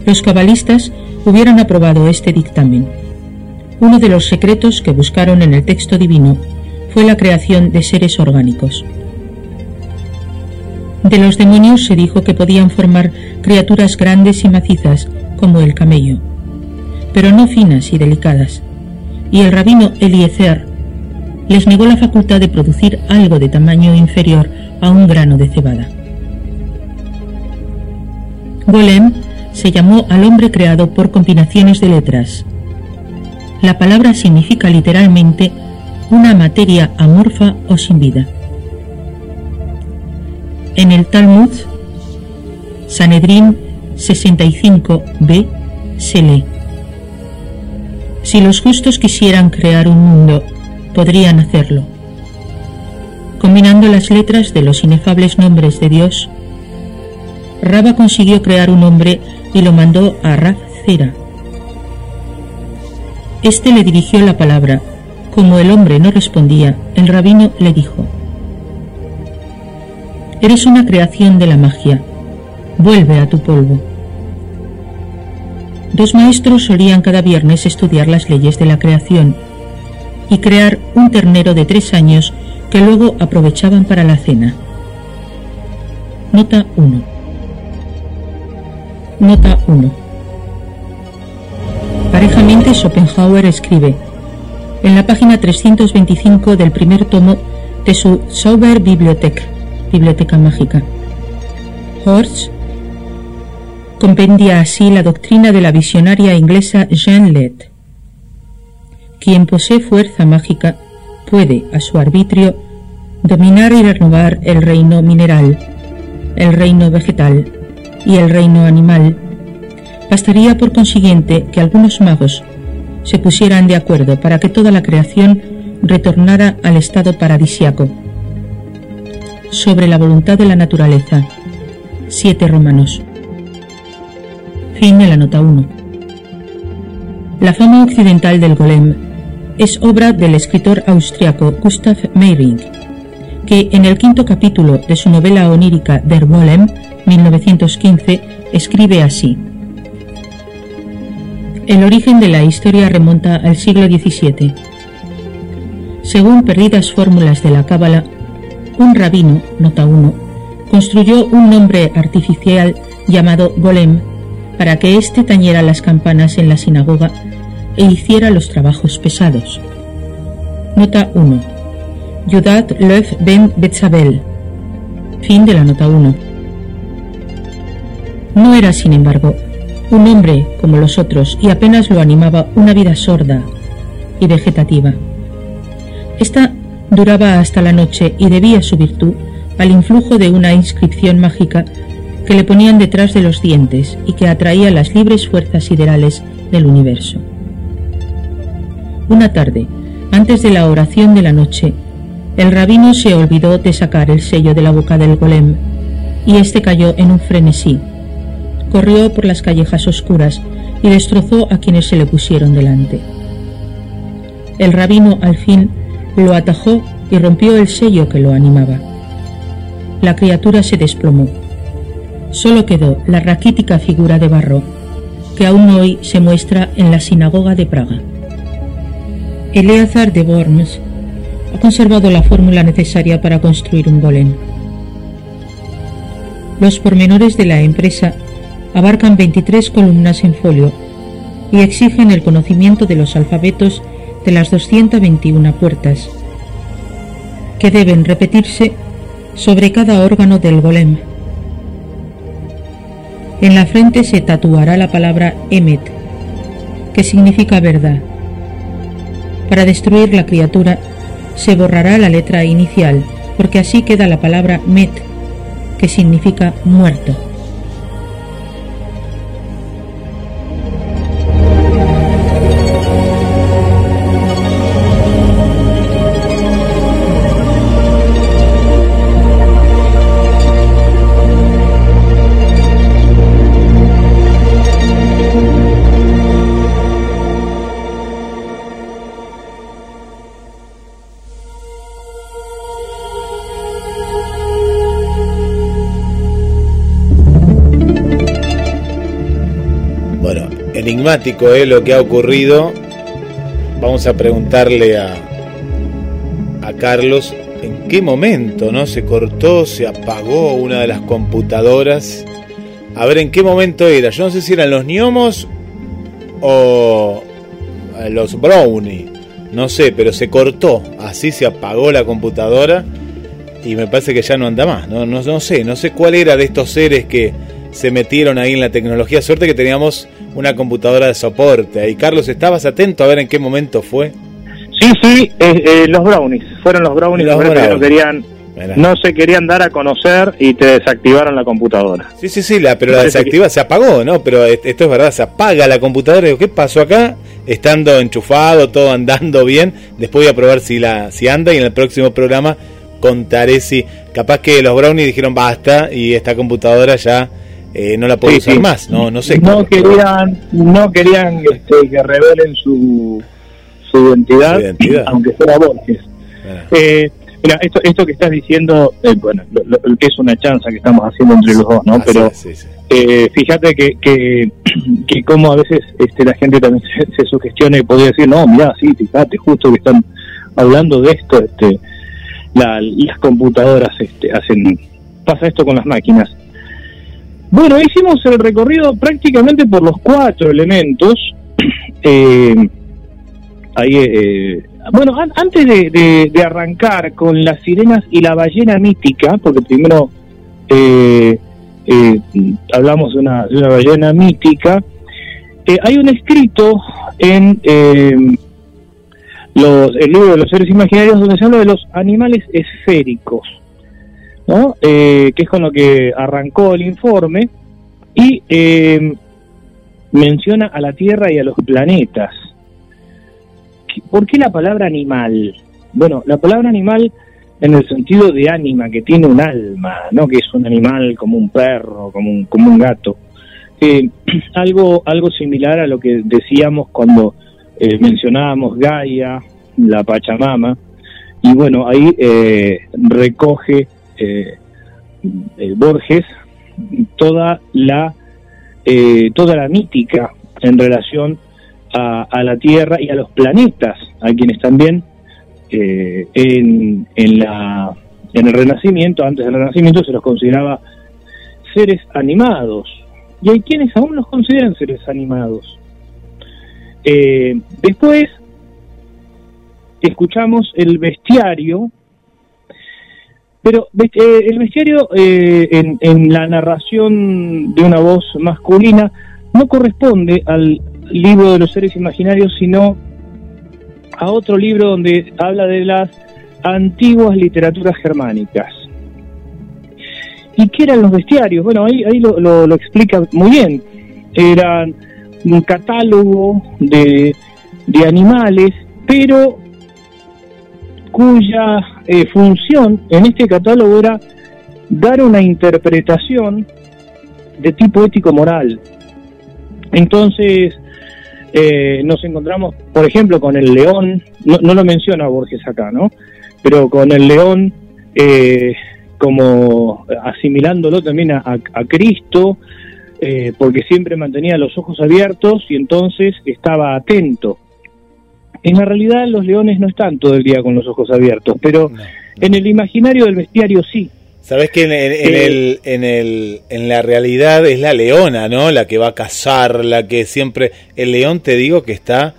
[SPEAKER 4] Los cabalistas hubieran aprobado este dictamen. Uno de los secretos que buscaron en el texto divino fue la creación de seres orgánicos. De los demonios se dijo que podían formar criaturas grandes y macizas como el camello, pero no finas y delicadas, y el rabino Eliezer les negó la facultad de producir algo de tamaño inferior a un grano de cebada. Golem se llamó al hombre creado por combinaciones de letras. La palabra significa literalmente una materia amorfa o sin vida. En el Talmud, Sanedrín 65b, se lee, Si los justos quisieran crear un mundo, podrían hacerlo. Combinando las letras de los inefables nombres de Dios, Raba consiguió crear un hombre y lo mandó a Rab Zera. Este le dirigió la palabra. Como el hombre no respondía, el rabino le dijo, Eres una creación de la magia, vuelve a tu polvo. Dos maestros solían cada viernes estudiar las leyes de la creación y crear un ternero de tres años que luego aprovechaban para la cena. Nota 1. Nota 1. Parejamente Schopenhauer escribe en la página 325 del primer tomo de su Sauber Bibliothek, Biblioteca Mágica. Horst compendia así la doctrina de la visionaria inglesa Jean Lett. Quien posee fuerza mágica puede, a su arbitrio, dominar y renovar el reino mineral el reino vegetal y el reino animal, bastaría por consiguiente que algunos magos se pusieran de acuerdo para que toda la creación retornara al estado paradisiaco. Sobre la voluntad de la naturaleza. 7 Romanos. Fin de la nota 1. La fama occidental del golem es obra del escritor austriaco Gustav Meyring, que en el quinto capítulo de su novela onírica Der Golem, 1915, escribe así. El origen de la historia remonta al siglo XVII. Según perdidas fórmulas de la Cábala, un rabino, nota 1, construyó un nombre artificial llamado Golem para que éste tañera las campanas en la sinagoga e hiciera los trabajos pesados. Nota 1. Yudat Lev ben Betzabel. Fin de la nota 1. No era, sin embargo, un hombre como los otros y apenas lo animaba una vida sorda y vegetativa. Esta duraba hasta la noche y debía su virtud al influjo de una inscripción mágica que le ponían detrás de los dientes y que atraía las libres fuerzas siderales del universo. Una tarde, antes de la oración de la noche, el rabino se olvidó de sacar el sello de la boca del golem y éste cayó en un frenesí corrió por las callejas oscuras y destrozó a quienes se le pusieron delante. El rabino al fin lo atajó y rompió el sello que lo animaba. La criatura se desplomó. Solo quedó la raquítica figura de barro que aún hoy se muestra en la sinagoga de Praga. Eleazar de Worms ha conservado la fórmula necesaria para construir un golem. Los pormenores de la empresa abarcan 23 columnas en folio y exigen el conocimiento de los alfabetos de las 221 puertas, que deben repetirse sobre cada órgano del golem. En la frente se tatuará la palabra Emet, que significa verdad. Para destruir la criatura se borrará la letra inicial, porque así queda la palabra Met, que significa muerto.
[SPEAKER 1] Enigmático es lo que ha ocurrido. Vamos a preguntarle a, a Carlos en qué momento no se cortó, se apagó una de las computadoras. A ver en qué momento era. Yo no sé si eran los gnomos o los brownie. No sé, pero se cortó. Así se apagó la computadora y me parece que ya no anda más. No sé, no sé cuál era de estos seres que se metieron ahí en la tecnología. Suerte que teníamos una computadora de soporte. Y Carlos, ¿estabas atento a ver en qué momento fue?
[SPEAKER 2] Sí, sí, eh, eh, los brownies. Fueron los brownies los que no querían... No se querían dar a conocer y te desactivaron la computadora.
[SPEAKER 1] Sí, sí, sí, la, pero la desactiva se apagó, ¿no? Pero esto es verdad, se apaga la computadora. Digo, ¿qué pasó acá? Estando enchufado, todo andando bien. Después voy a probar si la si anda y en el próximo programa contaré si capaz que los brownies dijeron basta y esta computadora ya eh, no la puedo usar más, no, no sé.
[SPEAKER 2] No querían, no querían este, que revelen su, su identidad, aunque fuera Borges. Ah. Eh, mira, esto, esto que estás diciendo, eh, bueno, lo, que es una chanza que estamos haciendo entre los dos, ¿no? Ah, Pero eh, fíjate que, que, que como a veces este, la gente también se, sugestiona y podría decir, no, mira, sí, fíjate, justo que están hablando de esto, este, las computadoras este, hacen, pasa esto con las máquinas. Bueno, hicimos el recorrido prácticamente por los cuatro elementos. Eh, ahí, eh, bueno, antes de, arrancar con las sirenas y la ballena mítica, porque primero eh, hablamos de una, ballena mítica, hay un escrito en los, el libro de los seres imaginarios donde se habla de los animales esféricos. ¿No? Eh, que es con lo que arrancó el informe, y eh, menciona a la Tierra y a los planetas. ¿Por qué la palabra animal? Bueno, la palabra animal en el sentido de ánima, que tiene un alma, no que es un animal como un perro, como un, como un gato. Eh, algo, algo similar a lo que decíamos cuando mencionábamos Gaia, la Pachamama, y bueno, ahí eh, recoge Borges toda la, toda la mítica en relación a, la Tierra y a los planetas, a quienes también eh, en, en, la, en el Renacimiento, antes del Renacimiento, se los consideraba seres animados. Y hay quienes aún los consideran seres animados. Eh, después escuchamos el bestiario, pero eh, el bestiario en, en, la narración de una voz masculina no corresponde al libro de los seres imaginarios, sino a otro libro donde habla de las antiguas literaturas germánicas. ¿Y qué eran los bestiarios? Bueno, ahí, ahí lo, explica muy bien. Eran un catálogo de, de animales, pero cuya eh, función en este catálogo era dar una interpretación de tipo ético-moral. Entonces, eh, nos encontramos, por ejemplo, con el león, no, lo menciona Borges acá, ¿no? Pero con el león eh, como asimilándolo también a, Cristo, eh, porque siempre mantenía los ojos abiertos y entonces estaba atento. En la realidad los leones no están todo el día con los ojos abiertos, pero en el imaginario del bestiario sí.
[SPEAKER 1] Sabes que en, el, en, el, en la realidad es la leona, ¿no? La que va a cazar, la que siempre... El león te digo que está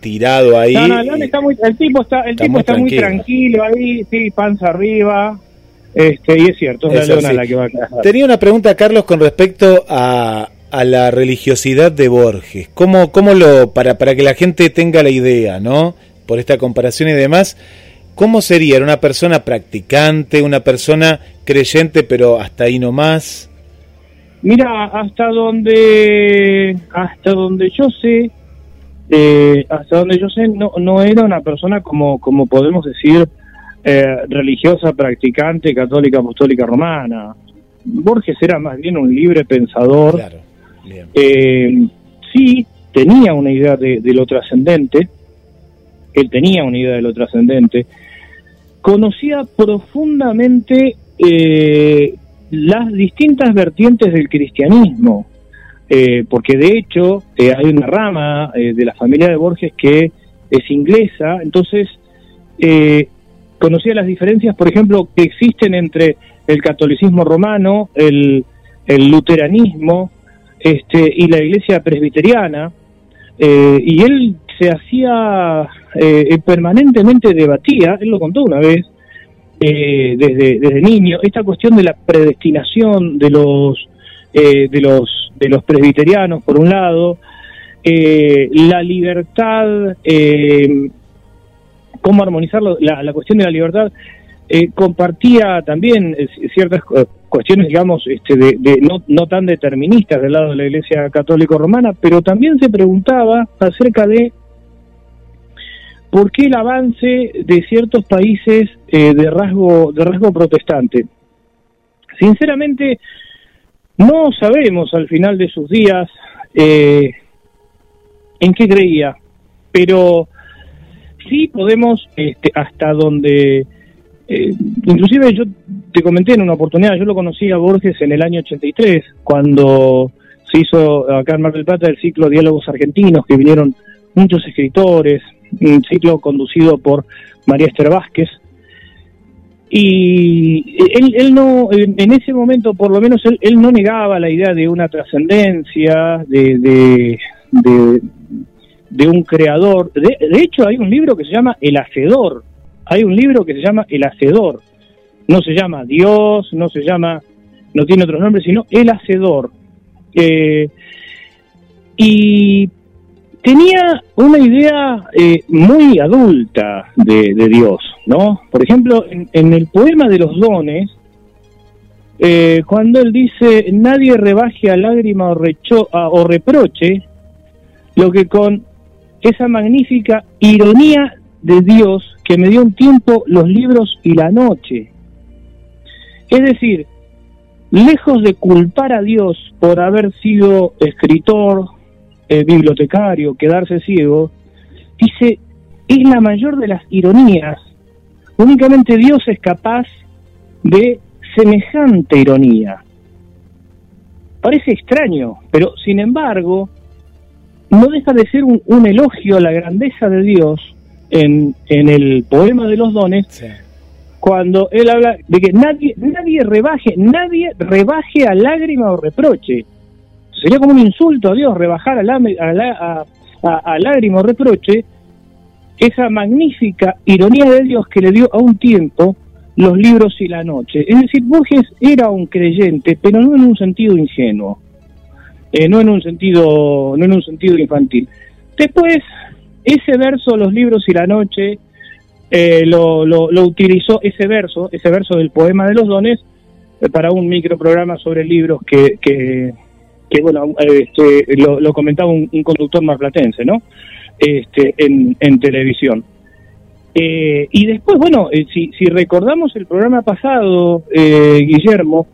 [SPEAKER 1] tirado ahí.
[SPEAKER 2] No, no, el, león está muy, el tipo está, el tipo muy está muy tranquilo ahí, sí, panza arriba. Este, y es cierto, es la leona la que va a cazar.
[SPEAKER 1] Tenía una pregunta, Carlos, con respecto a, a la religiosidad de Borges. ¿Cómo, cómo lo, para, para que la gente tenga la idea, ¿no? Por esta comparación y demás ¿Cómo sería? ¿Era una persona practicante, una persona creyente, pero hasta ahí no más?
[SPEAKER 2] Mira, hasta donde hasta donde yo sé, eh, hasta donde yo sé, no, no era una persona como, como podemos decir eh, religiosa, practicante, católica, apostólica, romana. Borges era más bien un libre pensador. Claro, eh, sí, tenía una idea de, lo trascendente. Él tenía una idea de lo trascendente. Conocía profundamente eh, las distintas vertientes del cristianismo, eh, porque de hecho eh, hay una rama de la familia de Borges que es inglesa, entonces conocía las diferencias, por ejemplo, que existen entre el catolicismo romano, el luteranismo este, y la iglesia presbiteriana, y él se hacía eh, permanentemente debatía, él lo contó una vez, eh, desde, desde niño, esta cuestión de la predestinación de los, eh, de los, de los presbiterianos, por un lado, la libertad, cómo armonizar la, la, cuestión de la libertad, compartía también ciertas cuestiones, digamos, este, de, no, no tan deterministas del lado de la Iglesia Católica Romana, pero también se preguntaba acerca de ¿Por qué el avance de ciertos países eh, de rasgo de rasgo protestante? Sinceramente, no sabemos al final de sus días eh, en qué creía, pero sí podemos, este, hasta donde, eh, inclusive yo te comenté en una oportunidad, yo lo conocí a Borges en el año 83, cuando se hizo acá en Mar del Plata el ciclo Diálogos Argentinos, que vinieron muchos escritores, un ciclo conducido por María Esther Vázquez. Y él, no, en ese momento por lo menos él, él no negaba la idea de una trascendencia, de, de, de, un creador. De, de hecho hay un libro que se llama El Hacedor, hay un libro que se llama El Hacedor. No se llama Dios, no se llama, no tiene otro nombre, sino El Hacedor. Eh, y tenía una idea eh, muy adulta de, Dios, ¿no? Por ejemplo, en, el poema de los dones, eh, cuando él dice, nadie rebaje a lágrima o, recho, o reproche lo que con esa magnífica ironía de Dios que me dio un tiempo los libros y la noche. Es decir, lejos de culpar a Dios por haber sido escritor, eh, bibliotecario, quedarse ciego, dice, es la mayor de las ironías. Únicamente Dios es capaz de semejante ironía. Parece extraño, pero sin embargo, no deja de ser un, elogio a la grandeza de Dios en, en el poema de los dones, cuando él habla de que nadie, nadie rebaje, nadie rebaje a lágrima o reproche. Sería como un insulto a Dios rebajar a, a, a lágrima o reproche esa magnífica ironía de Dios que le dio a un tiempo los libros y la noche. Es decir, Borges era un creyente, pero no en un sentido ingenuo, eh, no en un sentido, no en un sentido infantil. Después, ese verso, los libros y la noche, eh, lo, utilizó ese verso, ese verso del poema de los dones, eh, para un microprograma sobre libros que, que, bueno, este, lo, comentaba un, un conductor marplatense, ¿no? este, en, televisión. Eh, y después, bueno, eh, si, si, recordamos el programa pasado, eh, Guillermo,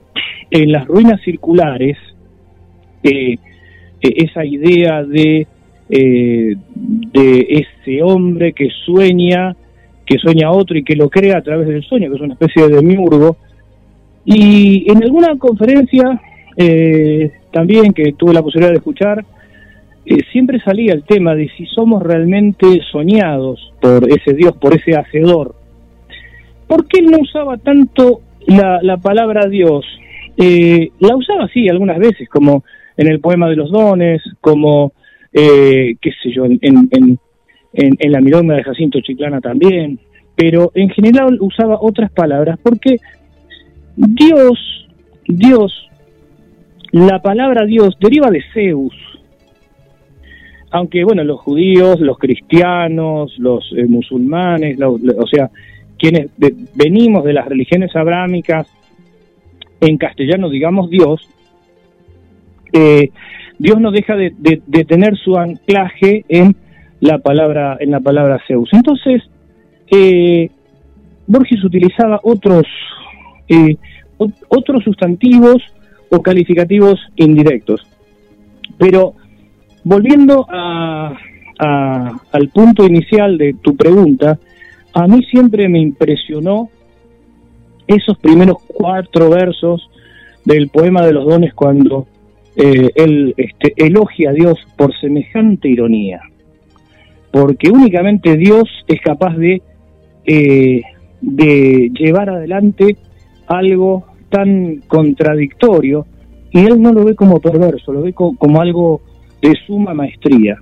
[SPEAKER 2] en las ruinas circulares, esa idea de, de ese hombre que sueña, que sueña otro y que lo crea a través del sueño, que es una especie de demiurgo, y en alguna conferencia también que tuve la posibilidad de escuchar, eh, siempre salía el tema de si somos realmente soñados por ese Dios, por ese hacedor. ¿Por qué no usaba tanto la, palabra Dios? Eh, la usaba sí algunas veces, como en el poema de los dones, como, eh, qué sé yo, en, en, la milonga de Jacinto Chiclana también, pero en general usaba otras palabras porque Dios, Dios, la palabra Dios deriva de Zeus, aunque bueno, los judíos, los cristianos, los eh, musulmanes, o sea, quienes venimos de las religiones abrámicas, en castellano digamos Dios, eh, Dios no deja de, tener su anclaje en la palabra en la palabra Zeus. Entonces, eh, Borges utilizaba otros otros sustantivos o calificativos indirectos, pero Volviendo a, al punto inicial de tu pregunta, a mí siempre me impresionó esos primeros cuatro versos del poema de los dones cuando eh, él este, elogia a Dios por semejante ironía, porque únicamente Dios es capaz de, eh, de llevar adelante algo tan contradictorio y él no lo ve como perverso, lo ve como algo de suma maestría.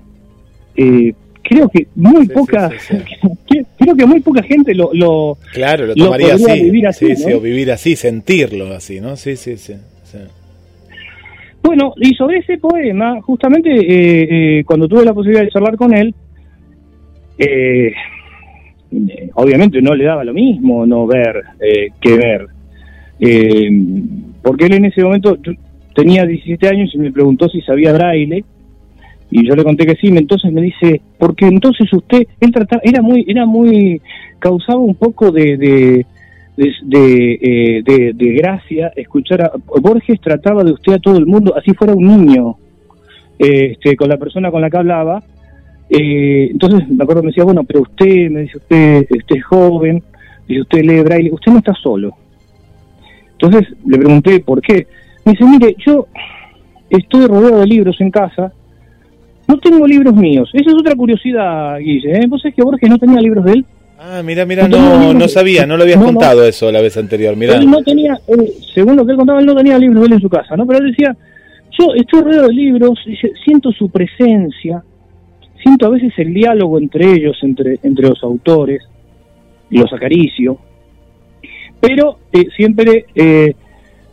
[SPEAKER 2] Eh, creo que muy poca creo que muy poca gente lo, lo
[SPEAKER 1] claro lo tomaría así, vivir así sí, o vivir así sentirlo así no sí, sí sí.
[SPEAKER 2] Bueno y sobre ese poema justamente eh, eh, cuando tuve la posibilidad de charlar con él obviamente no le daba lo mismo no ver que ver. Porque él en ese momento tenía 17 años y me preguntó si sabía braille y yo le conté que sí, entonces me dice, porque entonces usted, él trataba, era muy, era muy, causaba un poco de, de, de, eh, gracia escuchar a Borges trataba de usted a todo el mundo, así fuera un niño, este, con la persona con la que hablaba, eh, entonces me acuerdo me decía, bueno, pero usted, me dice usted, usted es joven, dice usted lee braille, usted no está solo. Entonces le pregunté por qué. Me dice, mire, yo estoy rodeado de libros en casa, no tengo libros míos. Esa es otra curiosidad, Guille. ¿eh? ¿Vos sabés que Borges no tenía libros de él?
[SPEAKER 1] Ah, mira, mira, no, no, sabía, no lo habías contado eso la vez anterior, mira.
[SPEAKER 2] Él no tenía, según lo que él contaba, él no tenía libros de él en su casa, ¿no? Pero él decía, yo estoy rodeado de libros, siento su presencia, siento a veces el diálogo entre ellos, entre, entre los autores, los acaricio, pero eh, siempre eh,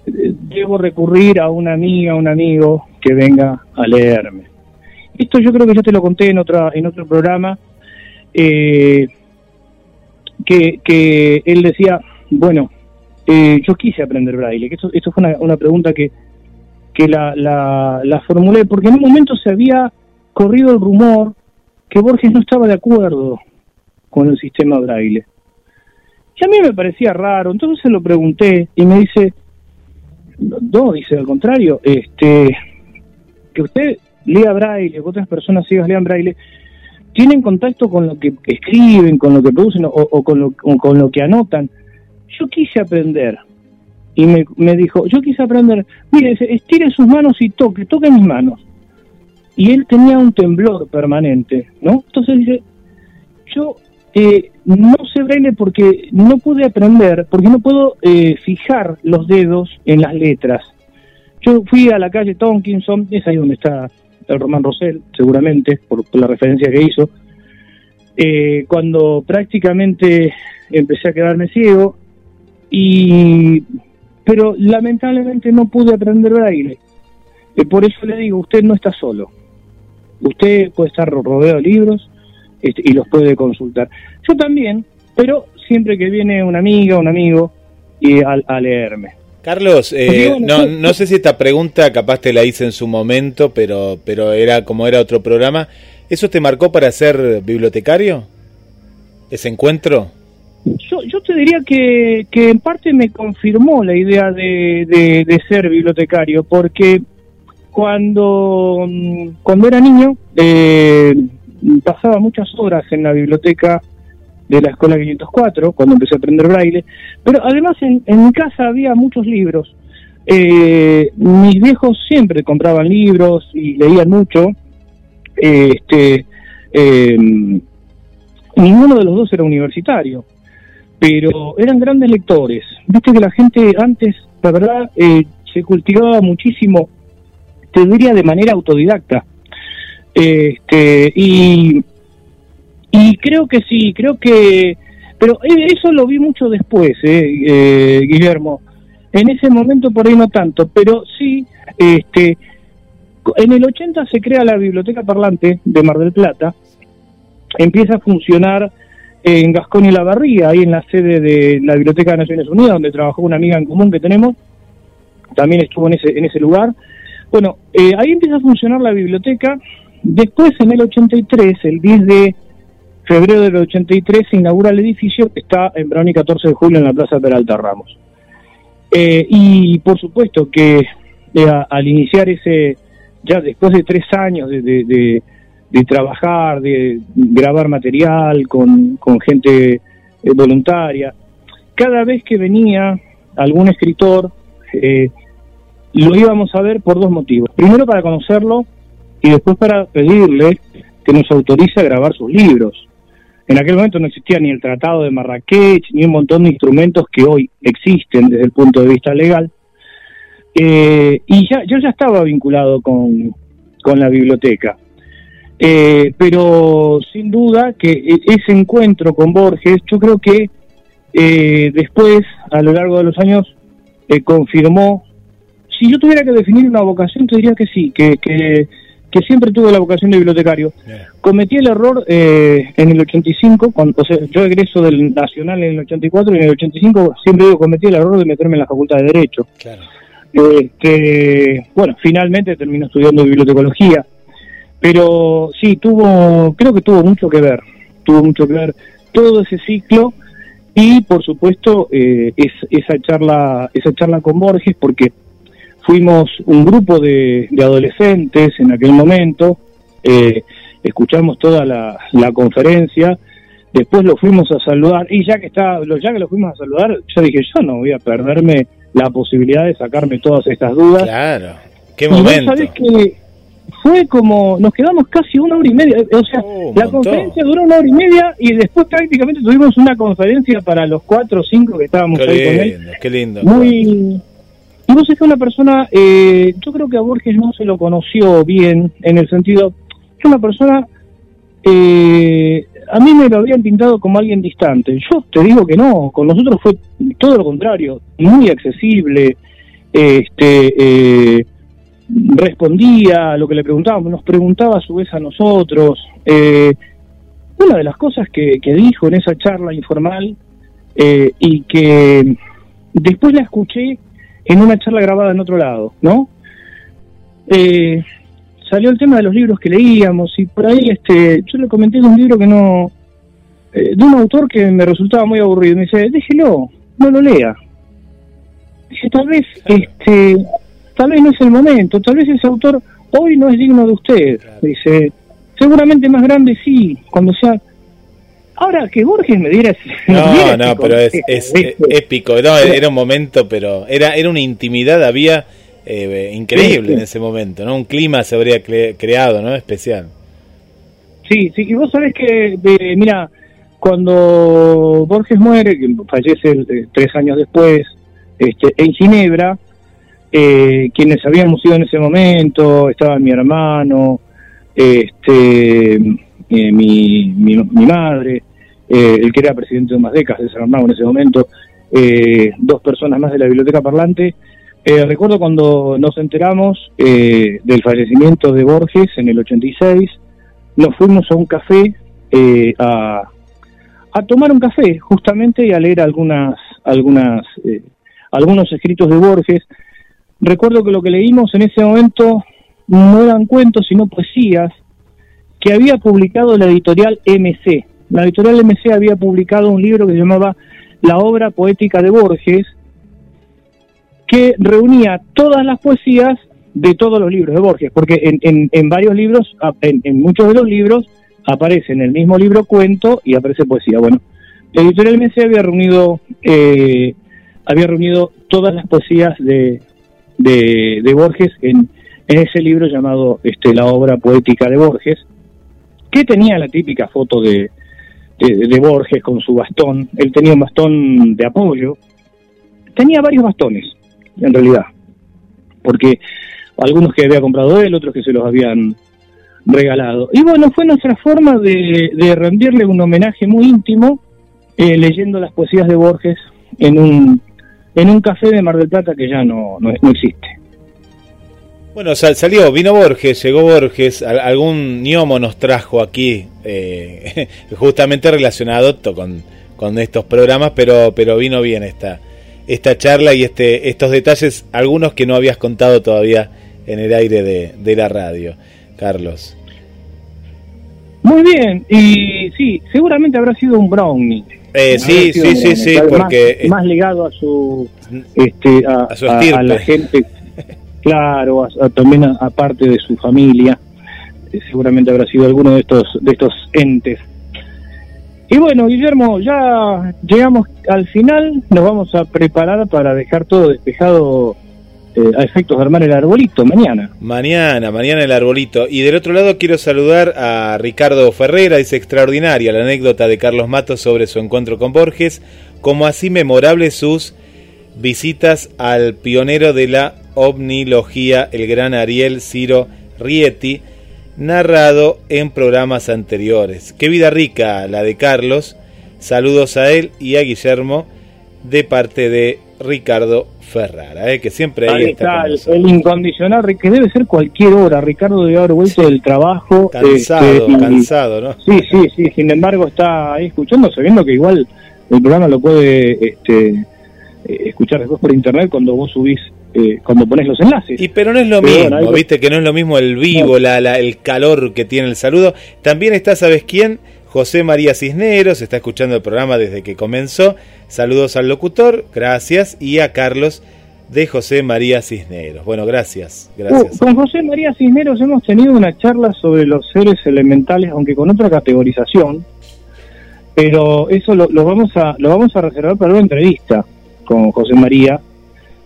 [SPEAKER 2] debo recurrir a una amiga, a un amigo que venga a leerme. Esto yo creo que ya te lo conté en, otra, en otro programa, eh, que, que, él decía, bueno, eh, yo quise aprender braille, que esto, esto fue una, una pregunta que, que la, la, la formulé, porque en un momento se había corrido el rumor que Borges no estaba de acuerdo con el sistema braille. Y a mí me parecía raro, entonces se lo pregunté y me dice, no, dice al contrario, este, que usted lea braille, que otras personas ciegas lean braille, tienen contacto con lo que escriben, con lo que producen o, con, lo, con lo que anotan. Yo quise aprender. Y me, me dijo, yo quise aprender, mire, estire sus manos y toque, toque mis manos. Y él tenía un temblor permanente, ¿no? Entonces dice, yo eh, no sé braille porque no pude aprender, porque no puedo eh, fijar los dedos en las letras. Yo fui a la calle Tonkinson, es ahí donde está el Román Rosell, seguramente, por, la referencia que hizo, eh, cuando prácticamente empecé a quedarme ciego, y pero lamentablemente no pude aprender braille. Eh, por eso le digo, usted no está solo. Usted puede estar rodeado de libros este, y los puede consultar. Yo también, pero siempre que viene una amiga, un amigo, y a leerme.
[SPEAKER 1] Carlos, eh, no, no sé si esta pregunta capaz te la hice en su momento, pero, pero era como era otro programa. ¿Eso te marcó para ser bibliotecario? ¿Ese encuentro?
[SPEAKER 2] Yo, yo te diría que, que en parte me confirmó la idea de, de, ser bibliotecario, porque cuando, cuando era niño eh, pasaba muchas horas en la biblioteca de la escuela 504, cuando empecé a aprender braille, pero además en, mi casa había muchos libros. Eh, mis viejos siempre compraban libros y leían mucho. este, em, ninguno de los dos era universitario, pero eran grandes lectores. Viste que la gente antes, la verdad, eh, se cultivaba muchísimo, te diría de manera autodidacta. Este, y creo que sí, creo que... Pero e, eso lo vi mucho después, eh, eh, Guillermo. En ese momento por ahí no tanto, pero sí, este, en el 80 se crea la Biblioteca Parlante de Mar del Plata, empieza a funcionar en Gascón y La Barría, ahí en la sede de la Biblioteca de Naciones Unidas, donde trabajó una amiga en común que tenemos, también estuvo en ese, en ese lugar. Bueno, eh, ahí empieza a funcionar la biblioteca, después en el 83, el 10 de febrero del 83 se inaugura el edificio que está en Brown y 14 de julio en la Plaza Peralta Ramos. Eh, y por supuesto que eh, al iniciar ese, ya después de tres años de, trabajar, de grabar material con, con gente voluntaria, cada vez que venía algún escritor, lo íbamos a ver por dos motivos. Primero para conocerlo y después para pedirle que nos autorice a grabar sus libros. En aquel momento no existía ni el Tratado de Marrakech, ni un montón de instrumentos que hoy existen desde el punto de vista legal. Eh, y ya, yo ya estaba vinculado con, la biblioteca. Eh, pero sin duda que e, ese encuentro con Borges, yo creo que eh, después, a lo largo de los años, confirmó, si yo tuviera que definir una vocación, te diría que sí, que, que que siempre tuve la vocación de bibliotecario. Cometí el error eh, en el 85, cuando, o sea, yo egreso del Nacional en el 84 y en el 85 siempre digo, cometí el error de meterme en la Facultad de Derecho. Claro. Este, bueno, finalmente terminé estudiando bibliotecología, pero sí, tuvo, creo que tuvo mucho que ver, tuvo mucho que ver todo ese ciclo y por supuesto eh, esa charla, esa charla con Borges, porque fuimos un grupo de, adolescentes en aquel momento, eh, escuchamos toda la, conferencia, después lo fuimos a saludar y ya que está, ya que lo fuimos a saludar, yo dije yo no voy a perderme la posibilidad de sacarme todas estas dudas.
[SPEAKER 1] Claro, qué momento.
[SPEAKER 2] sabes que fue como, nos quedamos casi una hora y media, o sea, oh, la conferencia duró una hora y media y después prácticamente tuvimos una conferencia para los cuatro o cinco que estábamos ahí con él.
[SPEAKER 1] Qué lindo.
[SPEAKER 2] Muy, vos es una persona, eh, yo creo que a Borges no se lo conoció bien, en el sentido, que una persona, eh, a mí me lo habían pintado como alguien distante. Yo te digo que no, con nosotros fue todo lo contrario, muy accesible, este, eh, respondía a lo que le preguntábamos, nos preguntaba a su vez a nosotros. una de las cosas que, que dijo en esa charla informal y que después la escuché en una charla grabada en otro lado, ¿no? Eh, salió el tema de los libros que leíamos y por ahí este yo le comenté de un libro que no eh, de un autor que me resultaba muy aburrido. Me dice déjelo no lo lea dije tal vez este tal vez no es el momento tal vez ese autor hoy no es digno de usted dice seguramente más grande sí cuando sea Ahora que Borges me diera...
[SPEAKER 1] No, no, pero es, es, épico. No, era un momento, pero era, era una intimidad, había eh, increíble en ese momento, ¿no? Un clima se habría creado, ¿no? Especial.
[SPEAKER 2] Sí, sí, y vos sabés que, mira, cuando Borges muere, que fallece eh, tres años después, este, en Ginebra, eh, quienes habíamos ido en ese momento, estaba mi hermano, este, mi, mi, mi, madre, el que era presidente de décadas de San Armado en ese momento, dos personas más de la biblioteca parlante, eh, recuerdo cuando nos enteramos eh, del fallecimiento de Borges en el 86, nos fuimos a un café eh, a, a, tomar un café justamente y a leer algunas, algunas, algunos escritos de Borges. Recuerdo que lo que leímos en ese momento no eran cuentos sino poesías que había publicado la editorial MC. La editorial MC había publicado un libro que se llamaba La obra poética de Borges, que reunía todas las poesías de todos los libros de Borges, porque en, en, varios libros, en, muchos de los libros, aparece en el mismo libro cuento y aparece poesía. Bueno, la editorial MC había reunido, eh, había reunido todas las poesías de, de, Borges en, en, ese libro llamado este, La obra poética de Borges, que tenía la típica foto de, de Borges con su bastón. Él tenía un bastón de apoyo, tenía varios bastones en realidad. Porque algunos que había comprado él, otros que se los habían regalado. Y bueno, fue nuestra forma de, rendirle un homenaje muy íntimo eh, leyendo las poesías de Borges en un, en un café de Mar del Plata que ya no, no, existe.
[SPEAKER 1] Bueno, salió, vino Borges, llegó Borges, algún gnomo nos trajo aquí, eh, justamente relacionado con, con estos programas, pero, pero vino bien esta, esta charla y este, estos detalles, algunos que no habías contado todavía en el aire de, la radio, Carlos.
[SPEAKER 2] Muy bien, y sí, seguramente habrá sido un brownie.
[SPEAKER 1] Eh, sí, sí, sí, sí, porque...
[SPEAKER 2] Más, ligado a su, este, a, su a, la gente, claro, también aparte de su familia, eh, seguramente habrá sido alguno de estos, de estos entes y bueno, Guillermo, ya llegamos al final, nos vamos a preparar para dejar todo despejado eh, a efectos de armar el arbolito mañana.
[SPEAKER 1] Mañana, mañana el arbolito. Y del otro lado quiero saludar a Ricardo Ferrera, dice extraordinaria la anécdota de Carlos Matos sobre su encuentro con Borges, como así memorables sus visitas al pionero de la ovnilogía, el gran Ariel Ciro Rieti, narrado en programas anteriores. Qué vida rica la de Carlos. Saludos a él y a Guillermo de parte de Ricardo Ferrara, ¿eh? que siempre ahí, está.
[SPEAKER 2] el, incondicional, que debe ser cualquier hora. Ricardo debe haber vuelto del trabajo.
[SPEAKER 1] Cansado, este, cansado, ¿no?
[SPEAKER 2] Sí, sí, sí. Sin embargo, está ahí escuchando, sabiendo que igual el programa lo puede este, escuchar después por internet cuando vos subís eh, cuando pones los enlaces.
[SPEAKER 1] Y pero no es lo mismo, viste que no es lo mismo el vivo, la, el calor que tiene el saludo. También está, ¿sabes quién? José María Cisneros, está escuchando el programa desde que comenzó. Saludos al locutor, gracias, y a Carlos de José María Cisneros. Bueno, gracias, gracias.
[SPEAKER 2] Uh, con José María Cisneros hemos tenido una charla sobre los seres elementales, aunque con otra categorización, pero eso lo, lo vamos a lo vamos a reservar para una entrevista con José María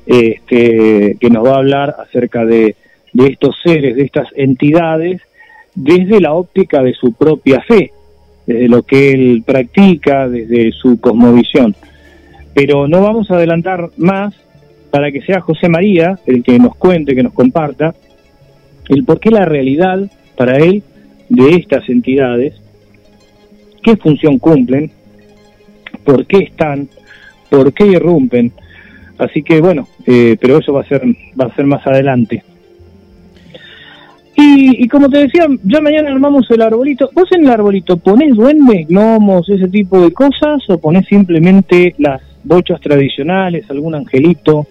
[SPEAKER 2] este, que nos va a hablar acerca de, estos seres, de estas entidades, desde la óptica de su propia fe, desde lo que él practica, desde su cosmovisión. Pero no vamos a adelantar más para que sea José María el que nos cuente, que nos comparta, el por qué la realidad para él de estas entidades, qué función cumplen, por qué están, por qué irrumpen, Así que bueno, eh, pero eso va a ser va a ser más adelante. Y, como te decía, ya mañana armamos el arbolito. ¿Vos en el arbolito ponés duendes, gnomos, ese tipo de cosas o ponés simplemente las bochas tradicionales, algún angelito.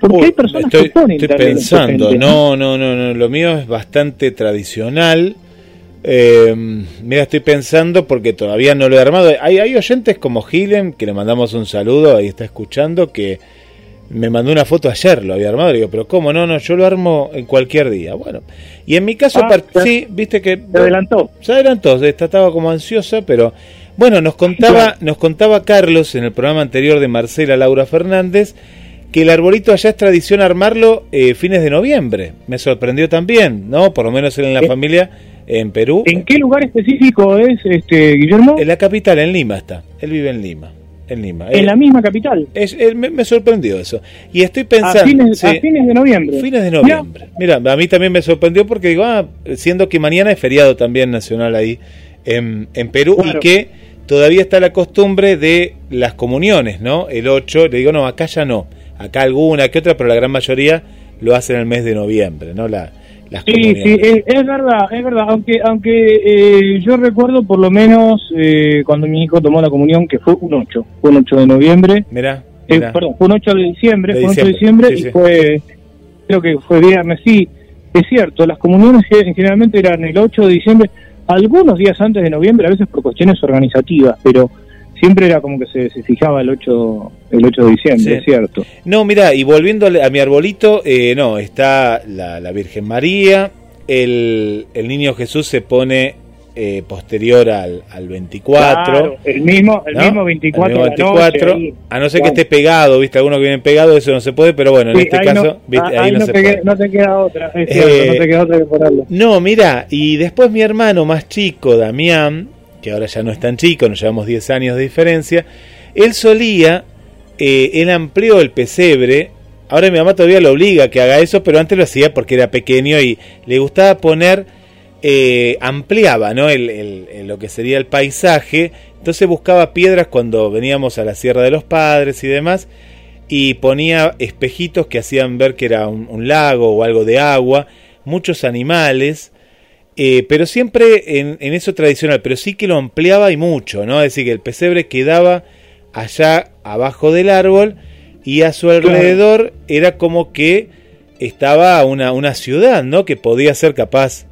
[SPEAKER 2] Porque hay personas
[SPEAKER 1] estoy,
[SPEAKER 2] que ponen
[SPEAKER 1] estoy pensando, no, no, no, no, lo mío es bastante tradicional. Eh, mira, estoy pensando porque todavía no lo he armado. Hay, hay oyentes como Gilem, que le mandamos un saludo, ahí está escuchando, que me mandó una foto ayer, lo había armado. Le digo, pero ¿cómo? No, no, yo lo armo en cualquier día. Bueno, y en mi caso,
[SPEAKER 2] Ah,
[SPEAKER 1] sí, viste que.
[SPEAKER 2] Se adelantó.
[SPEAKER 1] Se adelantó, estaba como ansiosa, pero bueno, nos contaba, nos contaba Carlos en el programa anterior de Marcela Laura Fernández que el arbolito allá es tradición armarlo eh, fines de noviembre. Me sorprendió también, ¿no? Por lo menos en la
[SPEAKER 2] Eh,
[SPEAKER 1] familia en Perú.
[SPEAKER 2] ¿En qué lugar específico es, este Guillermo?
[SPEAKER 1] En la capital, en Lima está. Él vive en Lima. En Lima.
[SPEAKER 2] En
[SPEAKER 1] Eh,
[SPEAKER 2] la misma capital.
[SPEAKER 1] es- eh, me, me sorprendió eso. Y estoy
[SPEAKER 2] A
[SPEAKER 1] pensando.
[SPEAKER 2] fines,
[SPEAKER 1] sí,
[SPEAKER 2] a fines de noviembre.
[SPEAKER 1] Fines de noviembre. Mira, a mí también me sorprendió porque digo, ah, siendo que mañana es feriado también nacional ahí en, en Perú
[SPEAKER 2] Claro.
[SPEAKER 1] y que todavía está la costumbre de las comuniones, ¿no? El 8, le digo, no, acá ya no. Acá alguna que otra, pero la gran mayoría lo hacen en el mes de noviembre, ¿no? La, las
[SPEAKER 2] Sí, sí, es, es verdad, es verdad. Aunque, aunque eh, yo recuerdo por lo menos eh, cuando mi hijo tomó la comunión, que fue un 8, fue un 8 de noviembre,
[SPEAKER 1] Mirá,
[SPEAKER 2] eh,
[SPEAKER 1] mirá.
[SPEAKER 2] perdón, fue un 8 de diciembre,
[SPEAKER 1] De
[SPEAKER 2] fue un 8 de
[SPEAKER 1] diciembre, sí,
[SPEAKER 2] y
[SPEAKER 1] sí.
[SPEAKER 2] fue, creo que fue viernes, sí, es cierto, las comuniones ge- generalmente eran el 8 de diciembre, algunos días antes de noviembre, a veces por cuestiones organizativas, pero siempre era como que se, se fijaba el 8, el 8 de diciembre,
[SPEAKER 1] Sí.
[SPEAKER 2] es cierto.
[SPEAKER 1] No, mira, y volviendo a mi arbolito, eh, no, está la, la Virgen María, el, el niño Jesús se pone eh, posterior al, al 24.
[SPEAKER 2] Claro, el mismo, el
[SPEAKER 1] ¿no?
[SPEAKER 2] mismo 24,
[SPEAKER 1] El mismo
[SPEAKER 2] la
[SPEAKER 1] 24,
[SPEAKER 2] noche, ahí.
[SPEAKER 1] a no ser
[SPEAKER 2] Claro.
[SPEAKER 1] que esté pegado, viste, algunos que vienen pegados, eso no se puede, pero bueno, en
[SPEAKER 2] Sí,
[SPEAKER 1] este
[SPEAKER 2] ahí
[SPEAKER 1] caso,
[SPEAKER 2] no,
[SPEAKER 1] viste,
[SPEAKER 2] ah,
[SPEAKER 1] ahí,
[SPEAKER 2] ahí
[SPEAKER 1] no,
[SPEAKER 2] no,
[SPEAKER 1] se
[SPEAKER 2] te
[SPEAKER 1] puede.
[SPEAKER 2] queda, no te queda otra, es
[SPEAKER 1] Eh,
[SPEAKER 2] cierto, no te queda otra que ponerlo.
[SPEAKER 1] No, mira, y después mi hermano más chico, Damián, que ahora ya no es tan chico, nos llevamos 10 años de diferencia, él solía, eh, él amplió el pesebre, ahora mi mamá todavía lo obliga a que haga eso, pero antes lo hacía porque era pequeño y le gustaba poner, eh, ampliaba, ¿no? El, lo que sería el paisaje, entonces buscaba piedras cuando veníamos a la Sierra de los Padres y demás, y ponía espejitos que hacían ver que era un lago o algo de agua, muchos animales, eh, pero siempre en, en eso tradicional, pero sí que lo ampliaba y mucho, ¿no? Es decir, que el pesebre quedaba allá abajo del árbol y a su alrededor era como que estaba una, una ciudad, ¿no? Que podía ser capaz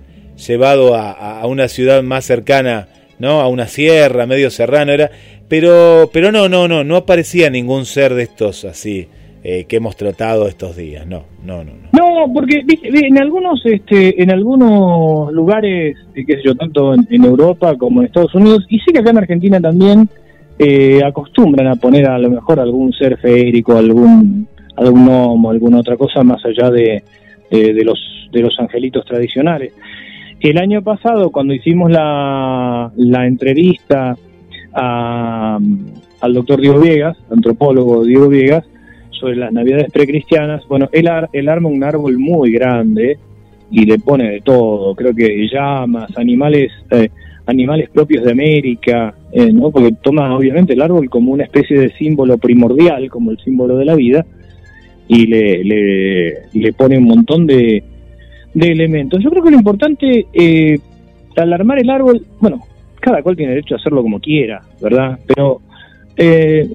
[SPEAKER 1] llevado a, a- a una ciudad más cercana, ¿no? A una sierra, medio serrano era, pero, pero no, no, no, no aparecía ningún ser de estos así eh, que hemos tratado estos días, no, no, no, no.
[SPEAKER 2] No, porque en algunos este, en algunos lugares, eh, qué sé yo, tanto en, en Europa como en Estados Unidos, y sí que acá en Argentina también eh, acostumbran a poner a lo mejor algún ser feérico, algún algún gnomo, alguna otra cosa más allá de, de, de los de los angelitos tradicionales. El año pasado, cuando hicimos la, la entrevista a- al doctor Diego Viegas, antropólogo Diego Viegas, sobre las navidades precristianas, bueno, él, ar- él arma un árbol muy grande y le pone de todo, creo que llamas, animales, eh, animales propios de América, eh, ¿no? Porque toma obviamente el árbol como una especie de símbolo primordial, como el símbolo de la vida, y le, le, le pone un montón de, de elementos. Yo creo que lo importante eh, al armar el árbol, bueno, cada cual tiene derecho a hacerlo como quiera, ¿verdad? Pero eh,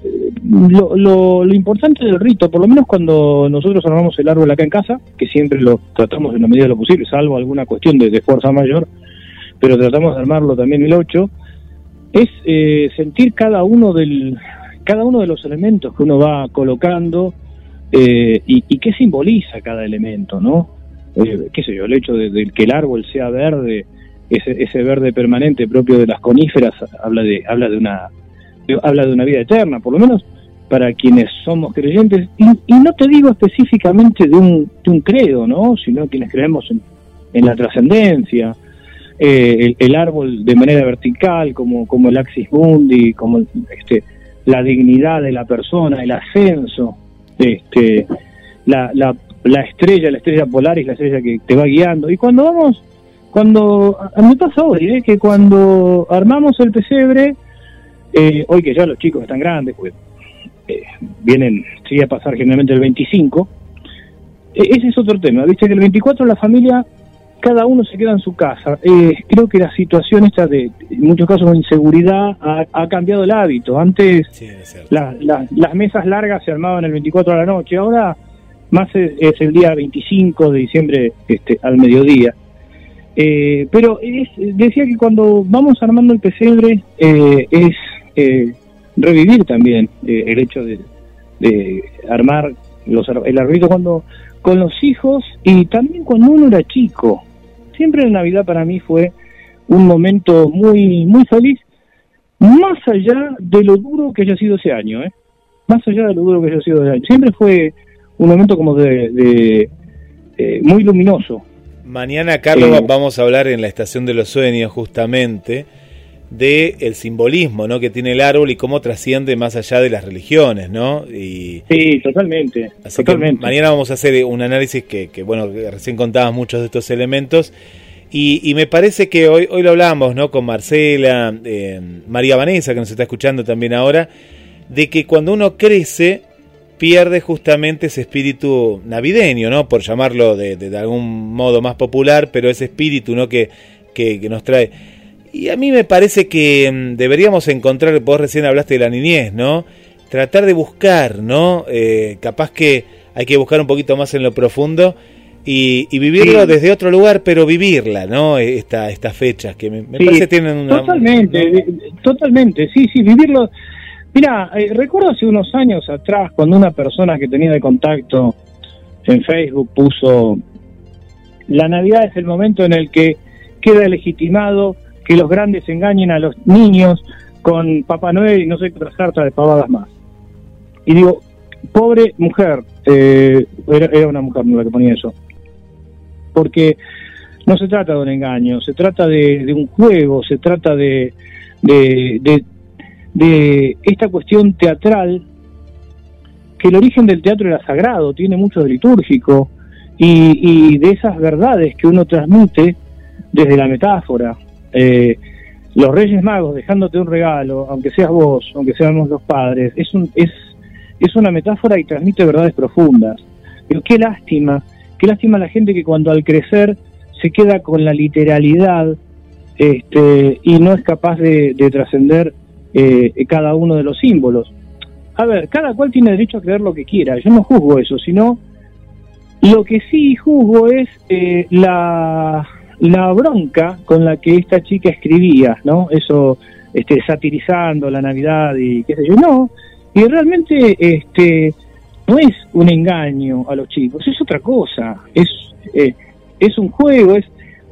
[SPEAKER 2] lo, lo, lo importante del rito, por lo menos cuando nosotros armamos el árbol acá en casa, que siempre lo tratamos en la medida de lo posible, salvo alguna cuestión de, fuerza mayor, pero tratamos de armarlo también el 8, es eh, sentir cada uno del cada uno de los elementos que uno va colocando eh, y, y qué simboliza cada elemento, ¿no? Eh, qué sé yo, el hecho de, de que el árbol sea verde, ese, ese verde permanente propio de las coníferas habla de habla de una habla de una vida eterna, por lo menos para quienes somos creyentes y, no te digo específicamente de un, credo, ¿no? Sino quienes creemos en, la trascendencia, eh, el, árbol de manera vertical, como, como el axis mundi, como este, la dignidad de la persona, el ascenso, este, la, la, la estrella, la estrella polar es la estrella que te va guiando. Y cuando vamos, cuando, me pasa hoy, ¿eh? que cuando armamos el pesebre, eh, hoy que ya los chicos están grandes, pues eh, vienen, sí a pasar generalmente el 25, eh, ese es otro tema, viste que el 24 la familia cada uno se queda en su casa. Eh, creo que la situación esta de, en muchos casos, de inseguridad ha, cambiado el hábito. Antes las mesas largas se armaban el 24 de la noche, ahora más es, el día 25 de diciembre este, al mediodía. Eh, pero decía que cuando vamos armando el pesebre eh, es eh, revivir también el hecho de, de armar los, el arbolito cuando con los hijos y también cuando uno era chico siempre la Navidad para mí fue un momento muy, muy feliz, más allá de lo duro que haya sido ese año, ¿eh? Más allá de lo duro que haya sido ese año. Siempre fue un momento como de, eh, muy luminoso.
[SPEAKER 1] Mañana, Carlos, eh, vamos a hablar en la Estación de los Sueños justamente de el simbolismo ¿no? que tiene el árbol y cómo trasciende más allá de las religiones, ¿no? Y,
[SPEAKER 2] sí, totalmente.
[SPEAKER 1] mañana vamos a hacer un análisis que, que bueno, recién contabas muchos de estos elementos y, y, me parece que hoy, hoy lo hablábamos, ¿no? Con Marcela, eh, María Vanessa, que nos está escuchando también ahora, de que cuando uno crece pierde justamente ese espíritu navideño, ¿no? Por llamarlo de, de, algún modo más popular, pero ese espíritu, ¿no? Que, que, que nos trae y a mí me parece que mm, deberíamos encontrar, vos recién hablaste de la niñez, ¿no? Tratar de buscar, ¿no? Eh, capaz que hay que buscar un poquito más en lo profundo y, vivirlo desde otro lugar, pero vivirla, ¿no? Esta, estas fechas que me, parece tienen una...
[SPEAKER 2] Totalmente, totalmente, sí, sí, vivirlo. Mira, eh, recuerdo hace unos años atrás cuando una persona que tenía de contacto en Facebook puso, la Navidad es el momento en el que queda legitimado que los grandes engañen a los niños con Papá Noel y no sé qué otras cartas de pavadas más. Y digo, pobre mujer, eh, era, una mujer la que ponía eso, porque no se trata de un engaño, se trata de, un juego, se trata de, de, de, esta cuestión teatral, que el origen del teatro era sagrado, tiene mucho de litúrgico, y, y de esas verdades que uno transmite desde la metáfora, eh, los Reyes Magos dejándote un regalo, aunque seas vos, aunque seamos los padres, es, un, es, es una metáfora y transmite verdades profundas. Pero qué lástima, qué lástima la gente que cuando al crecer se queda con la literalidad este, y no es capaz de, trascender eh, cada uno de los símbolos. A ver, cada cual tiene derecho a creer lo que quiera, yo no juzgo eso, sino lo que sí juzgo es eh, la, la bronca con la que esta chica escribía, ¿no? Eso, este, satirizando la Navidad y qué sé yo, no, y realmente, este, no es un engaño a los chicos, es otra cosa, es, eh, es un juego, es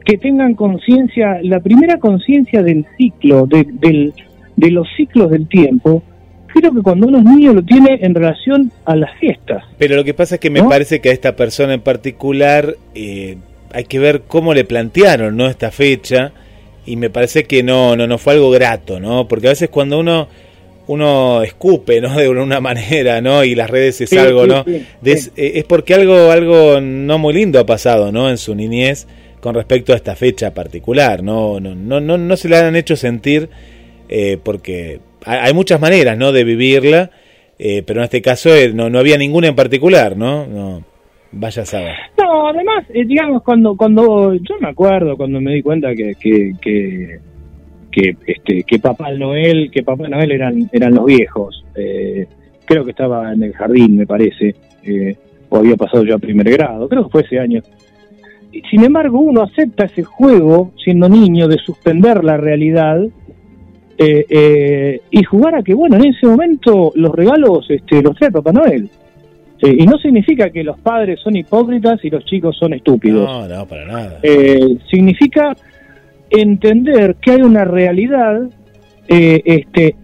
[SPEAKER 2] que tengan conciencia, la primera conciencia del ciclo, de, del, de los ciclos del tiempo, creo que cuando uno es niño lo tiene en relación a las fiestas.
[SPEAKER 1] Pero lo que pasa es que me parece que a esta persona en particular eh, hay que ver cómo le plantearon no esta fecha y me parece que no no no fue algo grato no porque a veces cuando uno uno escupe no de una manera no y las redes es algo no eh, es, porque algo algo no muy lindo ha pasado no en su niñez con respecto a esta fecha particular no no no no, no se le han hecho sentir eh, porque hay muchas maneras no de vivirla eh, pero en este caso no no había ninguna en particular no no Vaya a.
[SPEAKER 2] No, además, eh, digamos, cuando cuando yo me acuerdo cuando me di cuenta que que, que, este que Papá Noel, que Papá Noel eran eran los viejos. Eh, creo que estaba en el jardín, me parece, eh, o había pasado ya a primer grado, creo que fue ese año. Sin embargo, uno acepta ese juego, siendo niño, de suspender la realidad y jugar a que, bueno, en ese momento los regalos este, los trae Papá Noel y no significa que los padres son hipócritas y los chicos son estúpidos.
[SPEAKER 1] No, no, para nada.
[SPEAKER 2] Eh, significa entender que hay una realidad eh, este,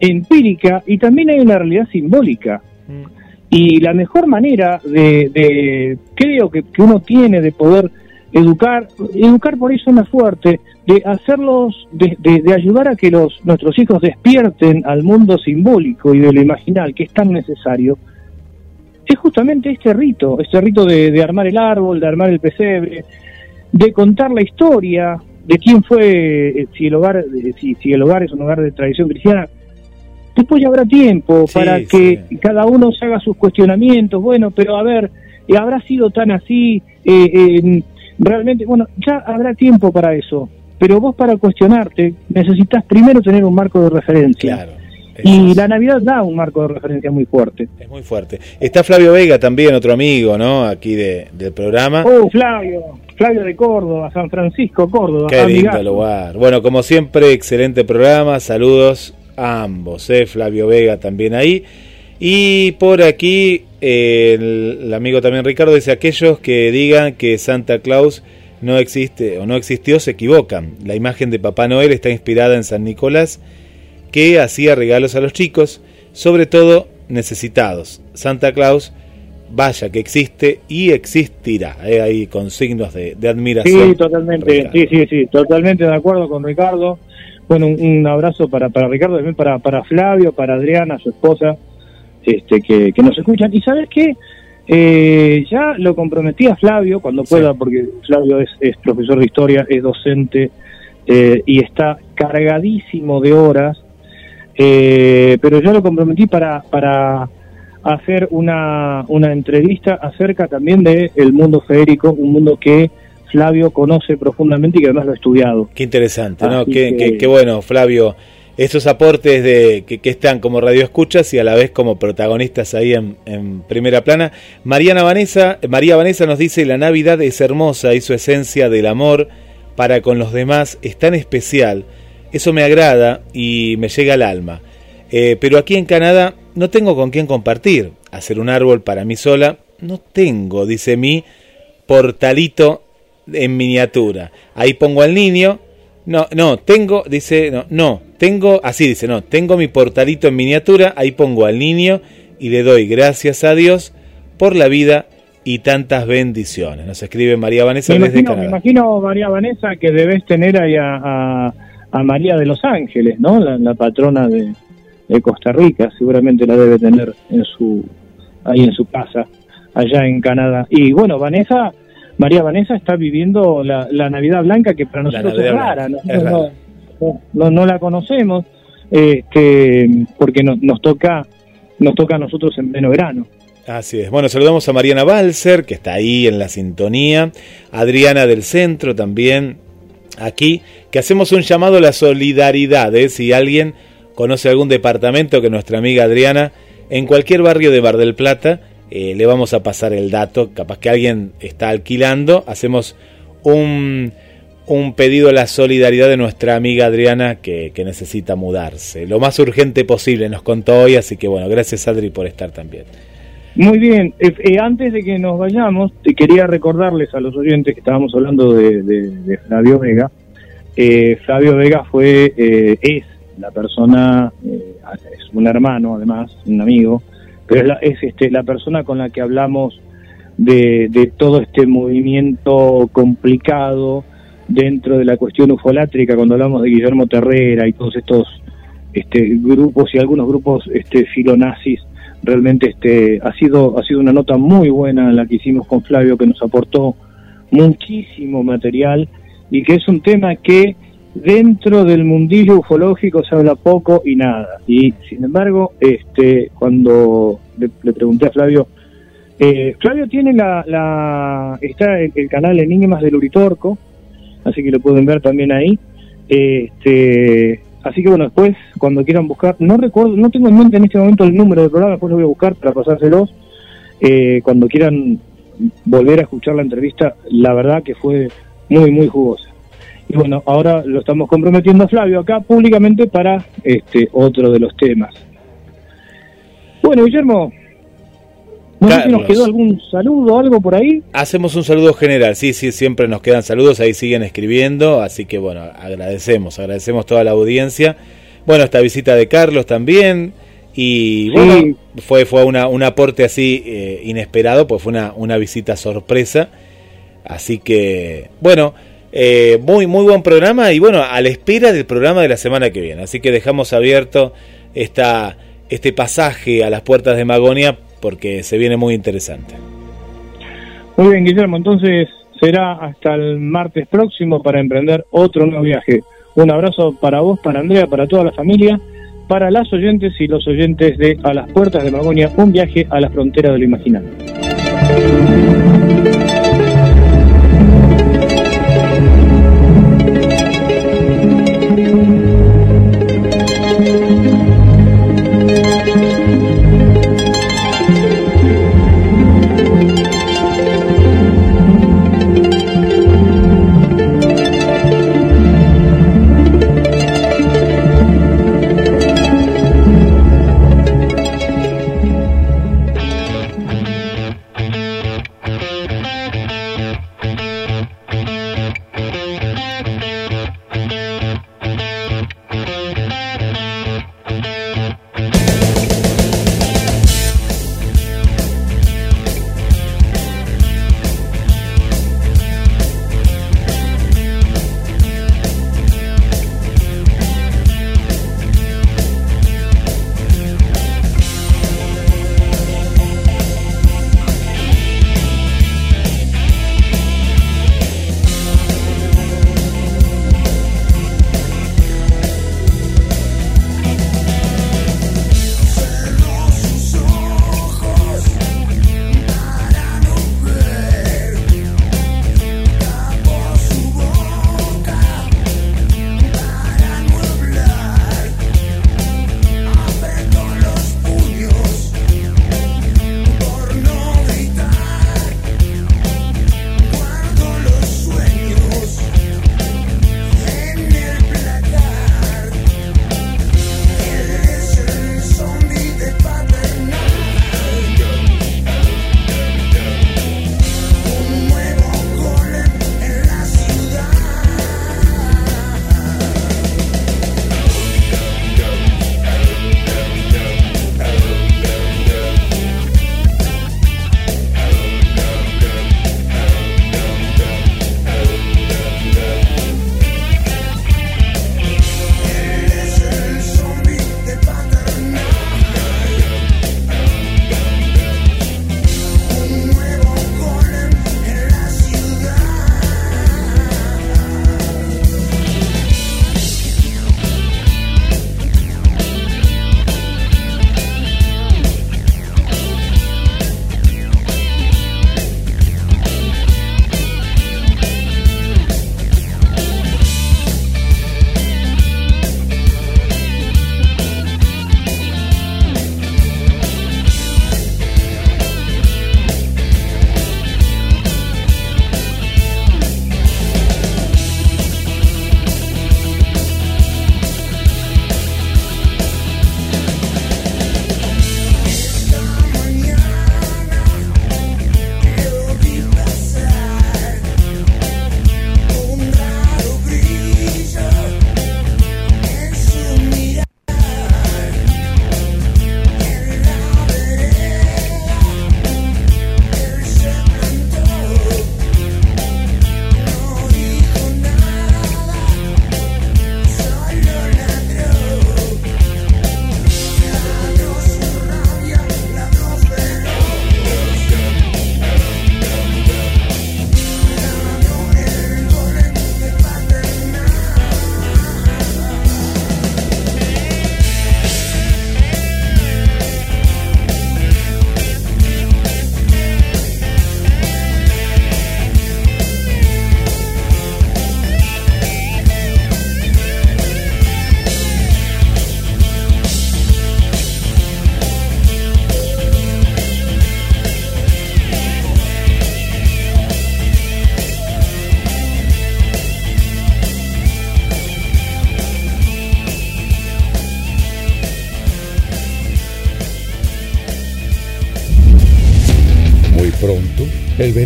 [SPEAKER 2] empírica y también hay una realidad simbólica. Mm. Y la mejor manera de, creo que, uno tiene de poder educar, educar por eso una fuerte, de hacerlos, de, de, ayudar a que los nuestros hijos despierten al mundo simbólico y de lo imaginal, que es tan necesario, es justamente este rito, este rito de, armar el árbol, de armar el pesebre, de contar la historia de quién fue, eh, si el hogar, si, si el hogar es un hogar de tradición cristiana. Después ya habrá tiempo para que cada uno se haga sus cuestionamientos. Bueno, pero a ver, ¿habrá sido tan así? Eh, realmente, bueno, ya habrá tiempo para eso, pero vos para cuestionarte necesitas primero tener un marco de referencia.
[SPEAKER 1] Claro.
[SPEAKER 2] Y la Navidad da un marco de referencia muy fuerte.
[SPEAKER 1] Es muy fuerte. Está Flavio Vega también, otro amigo, ¿no? Aquí de, del programa.
[SPEAKER 2] Oh, Flavio, Flavio de Córdoba, San Francisco, Córdoba.
[SPEAKER 1] Qué lindo lugar. Bueno, como siempre, excelente programa. Saludos a ambos, ¿eh? Flavio Vega también ahí. Y por aquí, eh, el, el amigo también Ricardo dice, aquellos que digan que Santa Claus no existe o no existió se equivocan. La imagen de Papá Noel está inspirada en San Nicolás que hacía regalos a los chicos, sobre todo necesitados. Santa Claus, vaya que existe y existirá, eh, ahí con signos de, de admiración.
[SPEAKER 2] Sí, totalmente, sí, sí, sí, totalmente de acuerdo con Ricardo. Bueno, un, un abrazo para, para Ricardo, también para, para Flavio, para Adriana, su esposa, este, que, que nos escuchan. Y sabes qué, eh, ya lo comprometí a Flavio cuando pueda,
[SPEAKER 1] Sí.
[SPEAKER 2] porque Flavio es, es profesor de historia, es docente eh, y está cargadísimo de horas, eh, pero ya lo comprometí para, para hacer una, una entrevista acerca también del el mundo feérico, un mundo que Flavio conoce profundamente y que además lo ha estudiado.
[SPEAKER 1] Qué interesante, ¿no? Qué,
[SPEAKER 2] que-
[SPEAKER 1] qué- qué bueno, Flavio. Estos aportes de que, que están como radioescuchas y a la vez como protagonistas ahí en, en primera plana. Mariana Vanessa, María Vanessa nos dice, la Navidad es hermosa y su esencia del amor para con los demás es tan especial. Eso me agrada y me llega al alma. Eh, pero aquí en Canadá no tengo con quién compartir. Hacer un árbol para mí sola no tengo, dice mi portalito en miniatura. Ahí pongo al niño. No, no, tengo, dice, no, no, tengo, así dice, no, tengo mi portalito en miniatura, ahí pongo al niño y le doy gracias a Dios por la vida y tantas bendiciones. Nos escribe María Vanessa
[SPEAKER 2] Me
[SPEAKER 1] desde
[SPEAKER 2] imagino, me
[SPEAKER 1] Canadá.
[SPEAKER 2] imagino, María Vanessa, que debes tener ahí a, a- a María de los Ángeles, ¿no? La, la patrona de, de Costa Rica, seguramente la debe tener en su ahí en su casa, allá en Canadá. Y bueno, Vanessa, María Vanessa está viviendo la, la Navidad Blanca, que para nosotros es rara,
[SPEAKER 1] Blanca,
[SPEAKER 2] ¿no?
[SPEAKER 1] es
[SPEAKER 2] No-
[SPEAKER 1] rara.
[SPEAKER 2] no, no, no la conocemos, este, porque no- nos toca nos toca a nosotros en pleno verano.
[SPEAKER 1] Así es. Bueno, saludamos a Mariana Balser, que está ahí en la sintonía. Adriana del Centro también aquí. Que hacemos un llamado a la solidaridad. ¿eh? Si alguien conoce algún departamento que nuestra amiga Adriana, en cualquier barrio de Mar del Plata, eh, le vamos a pasar el dato. Capaz que alguien está alquilando. Hacemos un, un pedido a la solidaridad de nuestra amiga Adriana que, que necesita mudarse. Lo más urgente posible nos contó hoy. Así que bueno, gracias Adri por estar también.
[SPEAKER 2] Muy bien, Eh, eh, antes de que nos vayamos, te quería recordarles a los oyentes que estábamos hablando de, de- de Flavio Vega. Eh, Flavio Vega fue, eh, es la persona, eh, es un hermano además, un amigo, pero es, la, es este, la persona con la que hablamos de, de todo este movimiento complicado dentro de la cuestión ufolátrica, cuando hablamos de Guillermo Terrera y todos estos este, grupos y algunos grupos este, filonazis realmente este ha sido ha sido una nota muy buena la que hicimos con Flavio que nos aportó muchísimo material y que es un tema que dentro del mundillo ufológico se habla poco y nada y sin embargo este cuando le, pregunté a Flavio eh, Flavio tiene la, la está el, el canal Enigmas del Uritorco así que lo pueden ver también ahí este Así que bueno, después, cuando quieran buscar, no recuerdo, no tengo en mente en este momento el número del programa, después lo voy a buscar para pasárselos. Eh, cuando quieran volver a escuchar la entrevista, la verdad que fue muy, muy jugosa. Y bueno, ahora lo estamos comprometiendo a Flavio acá públicamente para este otro de los temas. Bueno, Guillermo, no sé si nos quedó algún saludo o algo por ahí.
[SPEAKER 1] Hacemos un saludo general, sí, sí, siempre nos quedan saludos, ahí siguen escribiendo, así que bueno, agradecemos, agradecemos toda la audiencia. Bueno, esta visita de Carlos también, y
[SPEAKER 2] Sí.
[SPEAKER 1] bueno, fue, fue una, un aporte así eh, inesperado, pues fue una, una visita sorpresa, así que bueno, eh, muy, muy buen programa, y bueno, a la espera del programa de la semana que viene, así que dejamos abierto esta, este pasaje a las puertas de Magonia, porque se viene muy interesante.
[SPEAKER 2] Muy bien, Guillermo, entonces será hasta el martes próximo para emprender otro nuevo viaje. Un abrazo para vos, para Andrea, para toda la familia, para las oyentes y los oyentes de A las Puertas de Magonia, un viaje a la frontera de lo imaginario.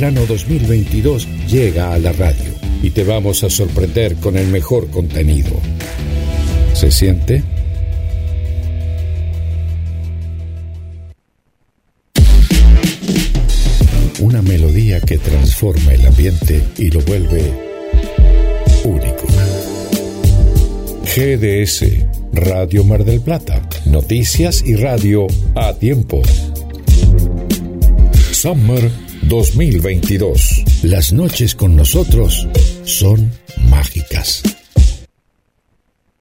[SPEAKER 6] Verano 2022 llega a la radio y te vamos a sorprender con el mejor contenido. ¿Se siente? Una melodía que transforma el ambiente y lo vuelve único. GDS, Radio Mar del Plata, noticias y radio a tiempo. Summer 2022. Las noches con nosotros son.